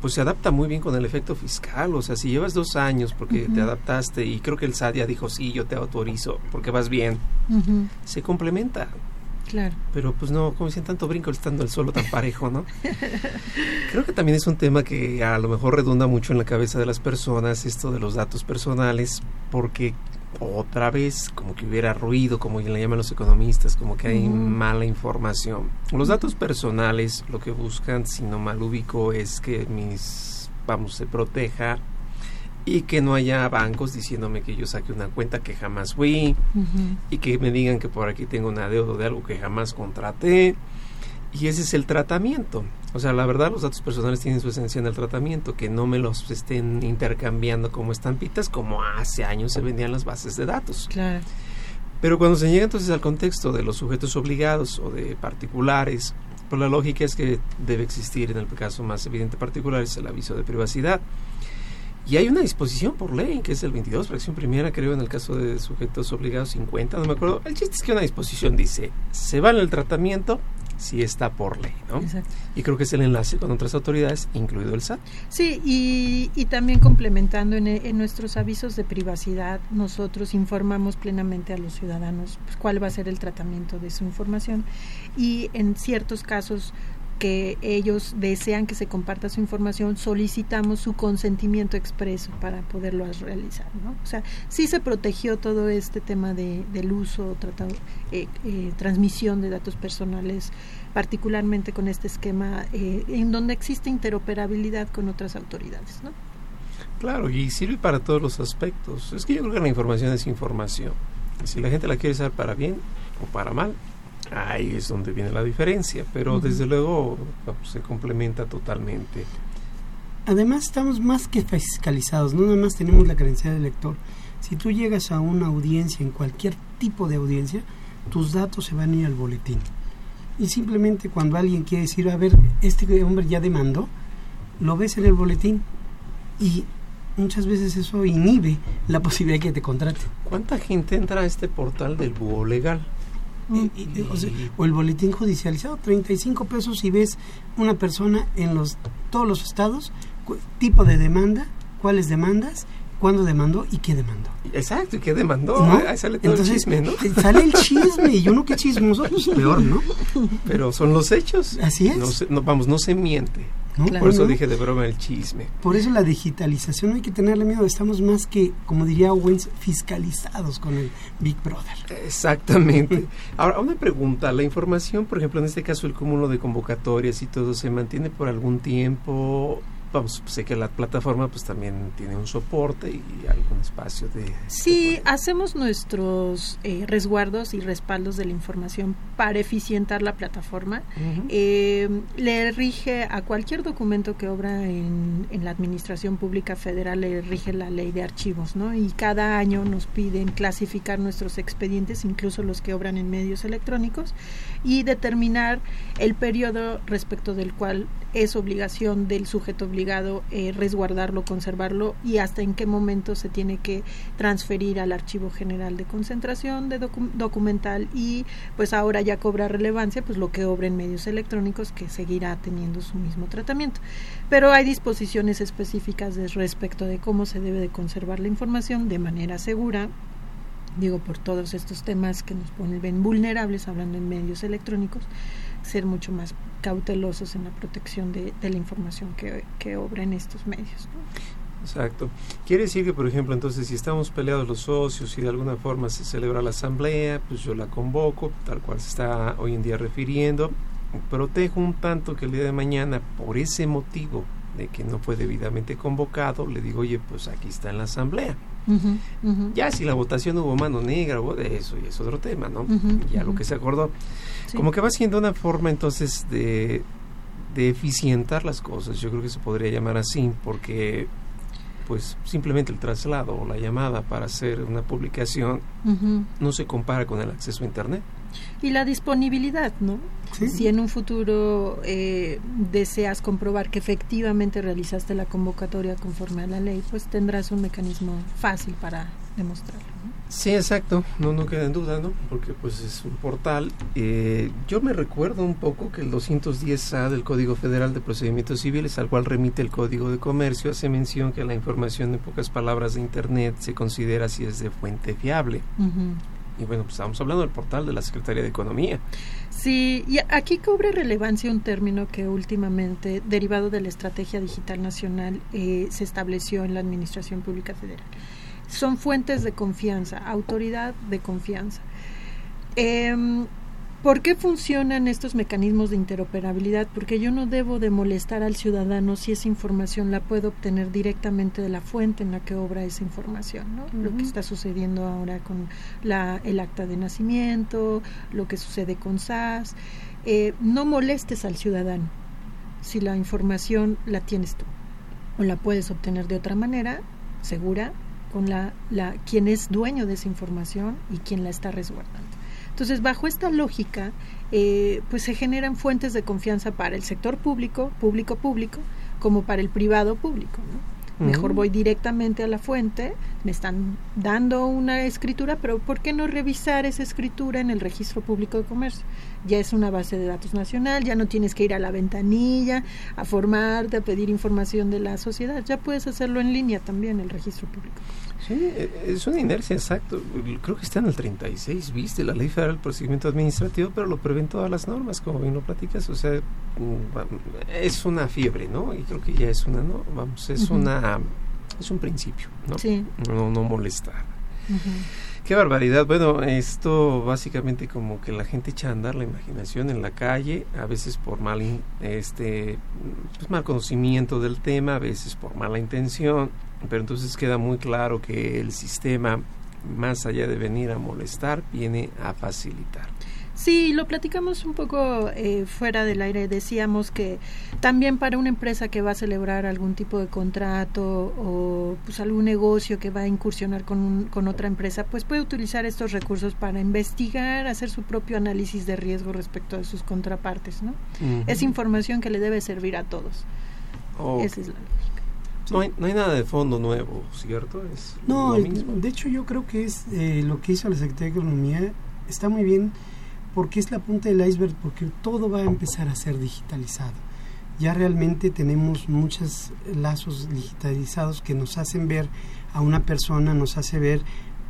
pues se adapta muy bien con el efecto fiscal. O sea, si llevas dos años porque te adaptaste y creo que el SADIA dijo, sí, yo te autorizo porque vas bien, se complementa. Claro. Pero pues no, como dicen, tanto brinco estando el suelo tan parejo, ¿no? Creo que también es un tema que a lo mejor redunda mucho en la cabeza de las personas, esto de los datos personales, porque otra vez como que hubiera ruido, como le llaman los economistas, como que hay mala información. Los datos personales lo que buscan, si no mal ubico, es que mis, vamos, se proteja y que no haya bancos diciéndome que yo saque una cuenta que jamás fui y que me digan que por aquí tengo una deuda de algo que jamás contraté y ese es el tratamiento. O sea, la verdad los datos personales tienen su esencia en el tratamiento, que no me los estén intercambiando como estampitas como hace años se vendían las bases de datos. Claro. Pero cuando se llega entonces al contexto de los sujetos obligados o de particulares, pues la lógica es que debe existir, en el caso más evidente particular, es el aviso de privacidad. Y hay una disposición por ley, que es el 22, fracción primera, creo, en el caso de sujetos obligados 50, no me acuerdo. El chiste es que una disposición dice, se va en el tratamiento si está por ley, ¿no? Exacto. Y creo que es el enlace con otras autoridades, incluido el SAT. Sí, y, y también complementando en, en, nuestros avisos de privacidad, nosotros informamos plenamente a los ciudadanos pues, cuál va a ser el tratamiento de su información y en ciertos casos que ellos desean que se comparta su información, solicitamos su consentimiento expreso para poderlo realizar. ¿no? O sea, sí se protegió todo este tema de, del uso, tratado, eh, eh, transmisión de datos personales, particularmente con este esquema eh, en donde existe interoperabilidad con otras autoridades. ¿no? Claro, y sirve para todos los aspectos. Es que yo creo que la información es información. Si la gente la quiere usar para bien o para mal, ahí es donde viene la diferencia, pero uh -huh. desde luego pues, se complementa totalmente. Además estamos más que fiscalizados, no nada más tenemos la creencia del lector. Si tú llegas a una audiencia, en cualquier tipo de audiencia, tus datos se van a ir al boletín. Y simplemente cuando alguien quiere decir, a ver, este hombre ya demandó, lo ves en el boletín y muchas veces eso inhibe la posibilidad de que te contrate. ¿Cuánta gente entra a este portal del búho legal? O, el boletín judicializado, 35 pesos y ves una persona en los todos los estados, tipo de demanda, cuáles demandas, cuándo demandó y qué demandó. Exacto, y qué demandó. Ahí sale todo el chisme, ¿no? Sale el chisme y uno que chismoso, pues peor, ¿no? Pero son los hechos. Así es. No, vamos, no se miente. Por eso dije de broma el chisme. Por eso la digitalización no hay que tenerle miedo. Estamos más que, como diría Owens, fiscalizados con el Big Brother. Exactamente. Ahora, una pregunta. La información, por ejemplo, en este caso el cúmulo de convocatorias y todo, ¿se mantiene por algún tiempo? Vamos, sé que la plataforma pues también tiene un soporte y algún espacio de... Sí, hacemos nuestros eh, resguardos y respaldos de la información para eficientar la plataforma. Eh, le rige a cualquier documento que obra en, en, la Administración Pública Federal, le rige la ley de archivos, ¿no? Y cada año nos piden clasificar nuestros expedientes, incluso los que obran en medios electrónicos, y determinar el periodo respecto del cual es obligación del sujeto obligado eh, resguardarlo, conservarlo y hasta en qué momento se tiene que transferir al archivo general de concentración de documental y pues ahora ya cobra relevancia pues lo que obra en medios electrónicos que seguirá teniendo su mismo tratamiento. Pero hay disposiciones específicas respecto de cómo se debe de conservar la información de manera segura digo por todos estos temas que nos ponen vulnerables hablando en medios electrónicos ser mucho más cautelosos en la protección de, la información que, que, obra en estos medios. Exacto. Quiere decir que, por ejemplo, entonces, si estamos peleados los socios y de alguna forma se celebra la asamblea, pues yo la convoco, tal cual se está hoy en día refiriendo, protejo un tanto que el día de mañana, por ese motivo de que no fue debidamente convocado, le digo, oye, pues aquí está en la asamblea. Ya si la votación hubo mano negra, eso y es otro tema, ¿no? ya lo que se acordó. Como que va siendo una forma entonces de, de eficientar las cosas, yo creo que se podría llamar así, porque pues simplemente el traslado o la llamada para hacer una publicación no se compara con el acceso a Internet. Y la disponibilidad, ¿no? Si en un futuro eh, deseas comprobar que efectivamente realizaste la convocatoria conforme a la ley, pues tendrás un mecanismo fácil para demostrarlo. Sí, exacto, no, no queda en duda, ¿no? Porque pues es un portal. Eh, yo me recuerdo un poco que el 210A del Código Federal de Procedimientos Civiles, al cual remite el Código de Comercio, hace mención que la información, en pocas palabras, de Internet se considera si es de fuente fiable. Y bueno, pues estamos hablando del portal de la Secretaría de Economía. Sí, y aquí cobra relevancia un término que últimamente, derivado de la Estrategia Digital Nacional, eh, se estableció en la Administración Pública Federal son fuentes de confianza, autoridad de confianza. Em, ¿Por qué funcionan estos mecanismos de interoperabilidad? Porque yo no debo de molestar al ciudadano si esa información la puedo obtener directamente de la fuente en la que obra esa información, ¿no? Lo que está sucediendo ahora con la, el acta de nacimiento, lo que sucede con SAS. Eh, no molestes al ciudadano si la información la tienes tú o la puedes obtener de otra manera, segura, con la, la, quien es dueño de esa información y quien la está resguardando. Entonces, bajo esta lógica, eh, pues se generan fuentes de confianza para el sector público, público público, como para el privado público. Mejor voy directamente a la fuente, me están dando una escritura, pero ¿por qué no revisar esa escritura en el registro público de comercio? Ya es una base de datos nacional, ya no tienes que ir a la ventanilla a formarte, a pedir información de la sociedad, ya puedes hacerlo en línea también el registro público. Sí, e, es una inercia, exacto. Creo que está en el 36, viste, la ley federal del procedimiento administrativo, pero lo prevén todas las normas, como bien lo platicas. O sea, mm, es una fiebre, ¿no? Y creo que ya es una, ¿no? Vamos, es una, es un principio, ¿no? Sí. No, no molestar. Qué barbaridad. Bueno, esto básicamente como que la gente echa a andar la imaginación en la calle, a veces por mal, este, pues mal conocimiento del tema, a veces por mala intención pero entonces queda muy claro que el sistema, más allá de venir a molestar, viene a facilitar. Sí, lo platicamos un poco eh, fuera del aire. Decíamos que también para una empresa que va a celebrar algún tipo de contrato o pues algún negocio que va a incursionar con, con otra empresa, pues puede utilizar estos recursos para investigar, hacer su propio análisis de riesgo respecto a sus contrapartes, ¿no? Es información que le debe servir a todos. Esa es la no, hay, no hay nada de fondo nuevo, ¿cierto? Es no, de hecho yo creo que es eh, lo que hizo la Secretaría de Economía está muy bien ¿Por qué es la punta del iceberg? Porque todo va a empezar a ser digitalizado. Ya realmente tenemos muchos lazos digitalizados que nos hacen ver a una persona, nos hace ver,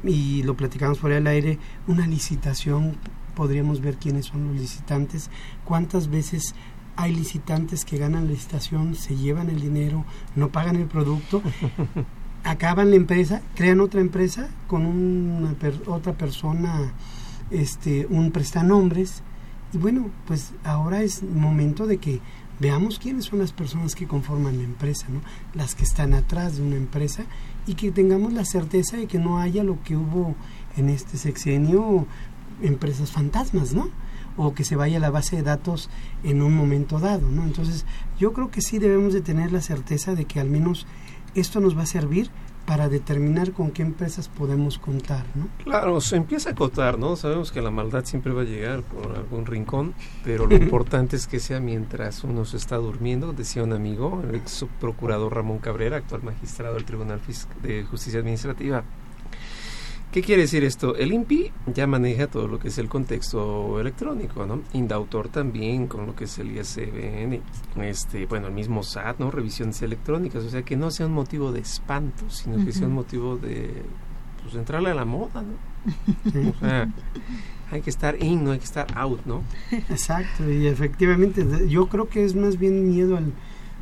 y lo platicamos fuera del aire, una licitación, podríamos ver quiénes son los licitantes, cuántas veces hay licitantes que ganan la licitación, se llevan el dinero, no pagan el producto, acaban la empresa, crean otra empresa con una otra persona, este, un prestanombres, y bueno, pues ahora es momento de que veamos quiénes son las personas que conforman la empresa, ¿no? las que están atrás de una empresa y que tengamos la certeza de que no haya lo que hubo en este sexenio, empresas fantasmas, ¿no? o que se vaya a la base de datos en un momento dado, ¿no? Entonces, yo creo que sí debemos de tener la certeza de que al menos esto nos va a servir para determinar con qué empresas podemos contar, ¿no? Claro, se empieza a acotar, ¿no? Sabemos que la maldad siempre va a llegar por algún rincón, pero lo importante es que sea mientras uno se está durmiendo, decía un amigo, el ex procurador Ramón Cabrera, actual magistrado del Tribunal de Justicia Administrativa. ¿Qué quiere decir esto? El INPI ya maneja todo lo que es el contexto electrónico, ¿no? Indautor también con lo que es el ISBN, este, bueno, el mismo SAT, ¿no? Revisiones electrónicas, o sea, que no sea un motivo de espanto, sino que sea un motivo de, pues, entrarle a la moda, ¿no? O sea, hay que estar in, no hay que estar out, ¿no? Exacto, y efectivamente, yo creo que es más bien miedo al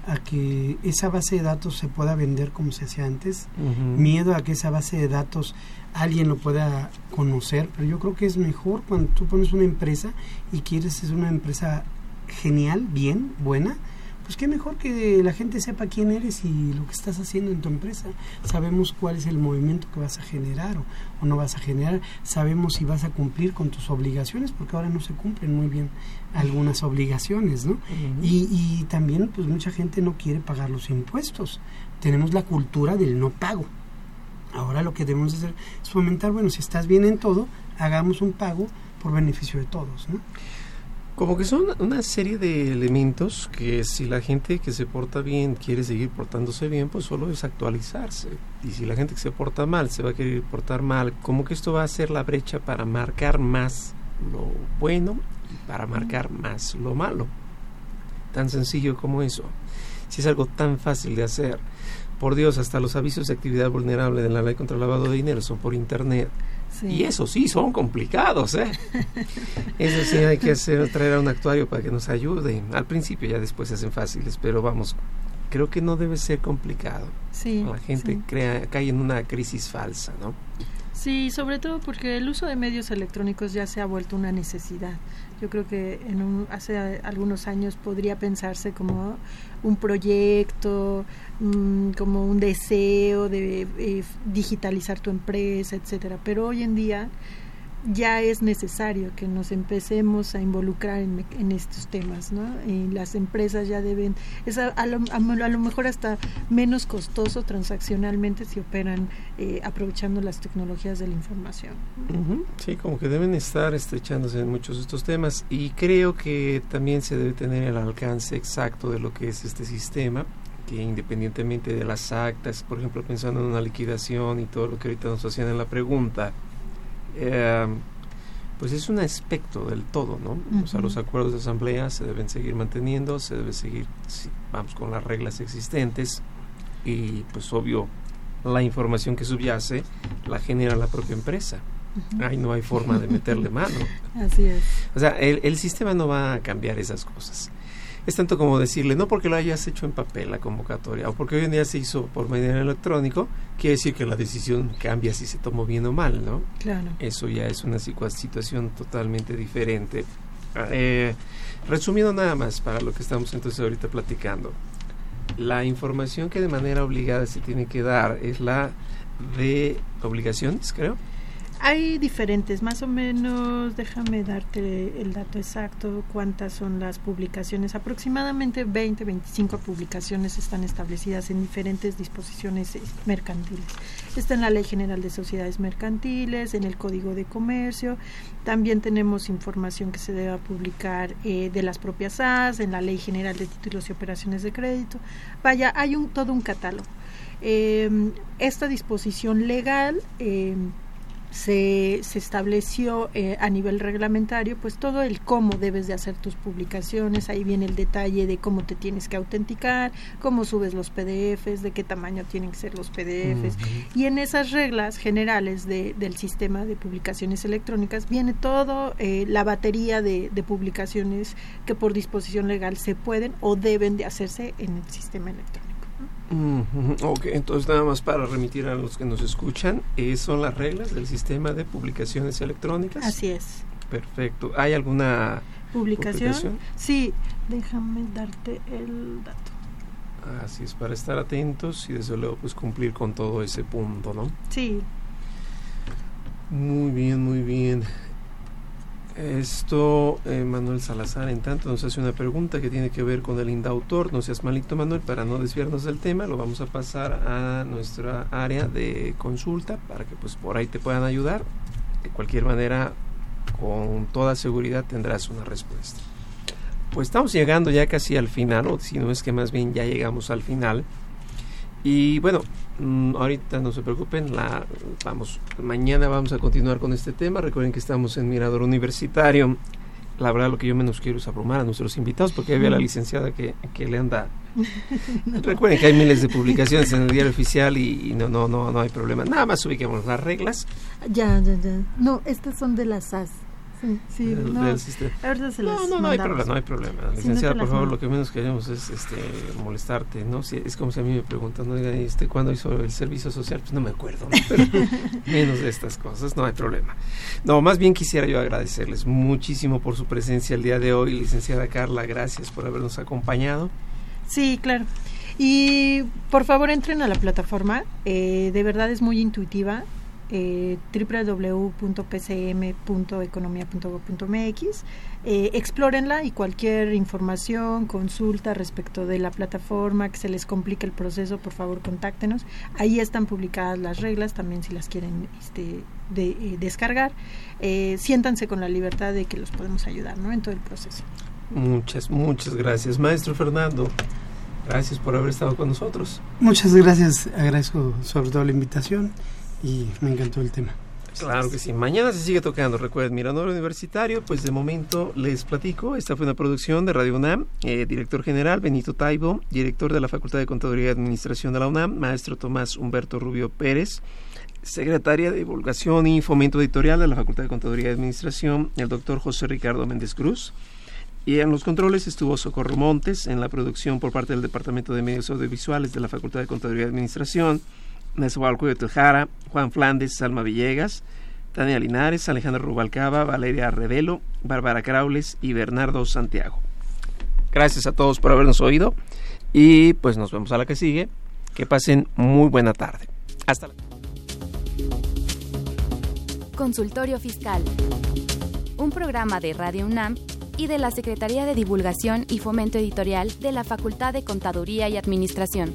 a que esa base de datos se pueda vender como se hacía antes, miedo a que esa base de datos alguien lo pueda conocer, pero yo creo que es mejor cuando tú pones una empresa y quieres es una empresa genial, bien, buena, pues qué mejor que la gente sepa quién eres y lo que estás haciendo en tu empresa. Sabemos cuál es el movimiento que vas a generar o, no vas a generar, sabemos si vas a cumplir con tus obligaciones, porque ahora no se cumplen muy bien algunas obligaciones, ¿no? y, y también, pues mucha gente no quiere pagar los impuestos. Tenemos la cultura del no pago. Ahora lo que debemos hacer es fomentar, bueno, si estás bien en todo, hagamos un pago por beneficio de todos, ¿no? Como que son una serie de elementos que si la gente que se porta bien quiere seguir portándose bien, pues solo es actualizarse. Y si la gente que se porta mal se va a querer portar mal, como que esto va a ser la brecha para marcar más lo bueno y para marcar más lo malo. Tan sencillo como eso. Si es algo tan fácil de hacer, por Dios, hasta los avisos de actividad vulnerable de la ley contra el lavado de dinero son por internet. Y eso sí, son complicados, ¿eh? Eso sí, hay que hacer, traer a un actuario para que nos ayude. Al principio ya después se hacen fáciles, pero vamos, creo que no debe ser complicado. Sí. La gente crea, cae en una crisis falsa, ¿no? Sí, sobre todo porque el uso de medios electrónicos ya se ha vuelto una necesidad. Yo creo que en un, hace algunos años podría pensarse como un proyecto, mm, como un deseo de eh, digitalizar tu empresa, etcétera. Pero hoy en día ya es necesario que nos empecemos a involucrar en, estos temas, ¿no? Y las empresas ya deben, es a, lo, mejor hasta menos costoso transaccionalmente si operan eh, aprovechando las tecnologías de la información. Sí, como que deben estar estrechándose en muchos de estos temas y creo que también se debe tener el alcance exacto de lo que es este sistema que independientemente de las actas, por ejemplo, pensando en una liquidación y todo lo que ahorita nos hacían en la pregunta, eh, pues es un aspecto del todo, ¿no? O sea, los acuerdos de asamblea se deben seguir manteniendo, se debe seguir, vamos, con las reglas existentes y pues obvio, la información que subyace la genera la propia empresa. Ahí no hay forma de meterle mano. Así es. O sea, el, el sistema no va a cambiar esas cosas es tanto como decirle, no porque lo hayas hecho en papel la convocatoria, o porque hoy en día se hizo por medio electrónico, quiere decir que la decisión cambia si se tomó bien o mal, ¿no? Claro. Eso ya es una situación totalmente diferente. Eh, resumiendo nada más para lo que estamos entonces ahorita platicando, la información que de manera obligada se tiene que dar es la de obligaciones, creo. Hay diferentes, más o menos, déjame darte el dato exacto, cuántas son las publicaciones. Aproximadamente 20, 25 publicaciones están establecidas en diferentes disposiciones mercantiles. Está en la Ley General de Sociedades Mercantiles, en el Código de Comercio. También tenemos información que se debe publicar eh, de las propias SAS, en la Ley General de Títulos y Operaciones de Crédito. Vaya, hay un, todo un catálogo. Eh, esta disposición legal... Eh, se, se estableció eh, a nivel reglamentario pues todo el cómo debes de hacer tus publicaciones, ahí viene el detalle de cómo te tienes que autenticar, cómo subes los PDFs, de qué tamaño tienen que ser los PDFs y en esas reglas generales de, del sistema de publicaciones electrónicas viene todo eh, la batería de, de publicaciones que por disposición legal se pueden o deben de hacerse en el sistema electrónico. Ok, entonces nada más para remitir a los que nos escuchan, eh, son las reglas del sistema de publicaciones electrónicas. Así es. Perfecto. ¿Hay alguna publicación? Sí, déjame darte el dato. Así es, para estar atentos y desde luego pues cumplir con todo ese punto, ¿no? Sí. Muy bien, muy bien. Esto, eh, Manuel Salazar, en tanto, nos hace una pregunta que tiene que ver con el indautor. No seas malito, Manuel, para no desviarnos del tema, lo vamos a pasar a nuestra área de consulta para que pues por ahí te puedan ayudar. De cualquier manera, con toda seguridad tendrás una respuesta. Pues estamos llegando ya casi al final, o si no es que más bien ya llegamos al final. Y bueno, mm, ahorita no se preocupen, la, vamos, mañana vamos a continuar con este tema. Recuerden que estamos en Mirador Universitario. La verdad lo que yo menos quiero es abrumar a nuestros invitados porque había la licenciada que, que le anda... Recuerden que hay miles de publicaciones en el diario oficial y, y no, no, no, no hay problema. Nada más ubiquemos las reglas. Ya, ya, ya. No, estas son de las SAS. Sí, sí, Del- no, del sistema. ahorita se No, no, no hay problema, no hay problema. No Licenciada, por favor, lo que menos queremos es este, molestarte, ¿no? Si, es como si a mí me preguntan, oiga, este, ¿cuándo hizo el servicio social? Pues no me acuerdo, ¿no? Pero menos de estas cosas, no hay problema. No, más bien quisiera yo agradecerles muchísimo por su presencia el día de hoy, licenciada Carla, gracias por habernos acompañado. Sí, claro. Y por favor entren a la plataforma, eh, de verdad es muy intuitiva, eh, www.pcm.economia.gov.mx. Eh, explórenla y cualquier información, consulta respecto de la plataforma, que se les complique el proceso, por favor contáctenos. Ahí están publicadas las reglas, también si las quieren este, de, eh, descargar. Eh, siéntanse con la libertad de que los podemos ayudar ¿no? en todo el proceso. Muchas, muchas gracias. Maestro Fernando, gracias por haber estado con nosotros. Muchas gracias, agradezco sobre todo la invitación y me encantó el tema. Claro que sí. Mañana se sigue tocando. Recuerden, Mirador Universitario, pues de momento les platico. Esta fue una producción de Radio UNAM. Eh, director general Benito Taibo, director de la Facultad de Contaduría y Administración de la UNAM, maestro Tomás Humberto Rubio Pérez, secretaria de Divulgación y Fomento Editorial de la Facultad de Contaduría y Administración, el doctor José Ricardo Méndez Cruz. Y en los controles estuvo Socorro Montes, en la producción por parte del Departamento de Medios Audiovisuales de la Facultad de Contaduría y Administración, Nezualco Tejara, Juan Flandes, Salma Villegas, Tania Linares, Alejandra Rubalcaba, Valeria Revelo, Bárbara Craules y Bernardo Santiago. Gracias a todos por habernos oído y pues nos vemos a la que sigue. Que pasen muy buena tarde. Hasta la Consultorio Fiscal. Un programa de Radio UNAM y de la Secretaría de Divulgación y Fomento Editorial de la Facultad de Contaduría y Administración.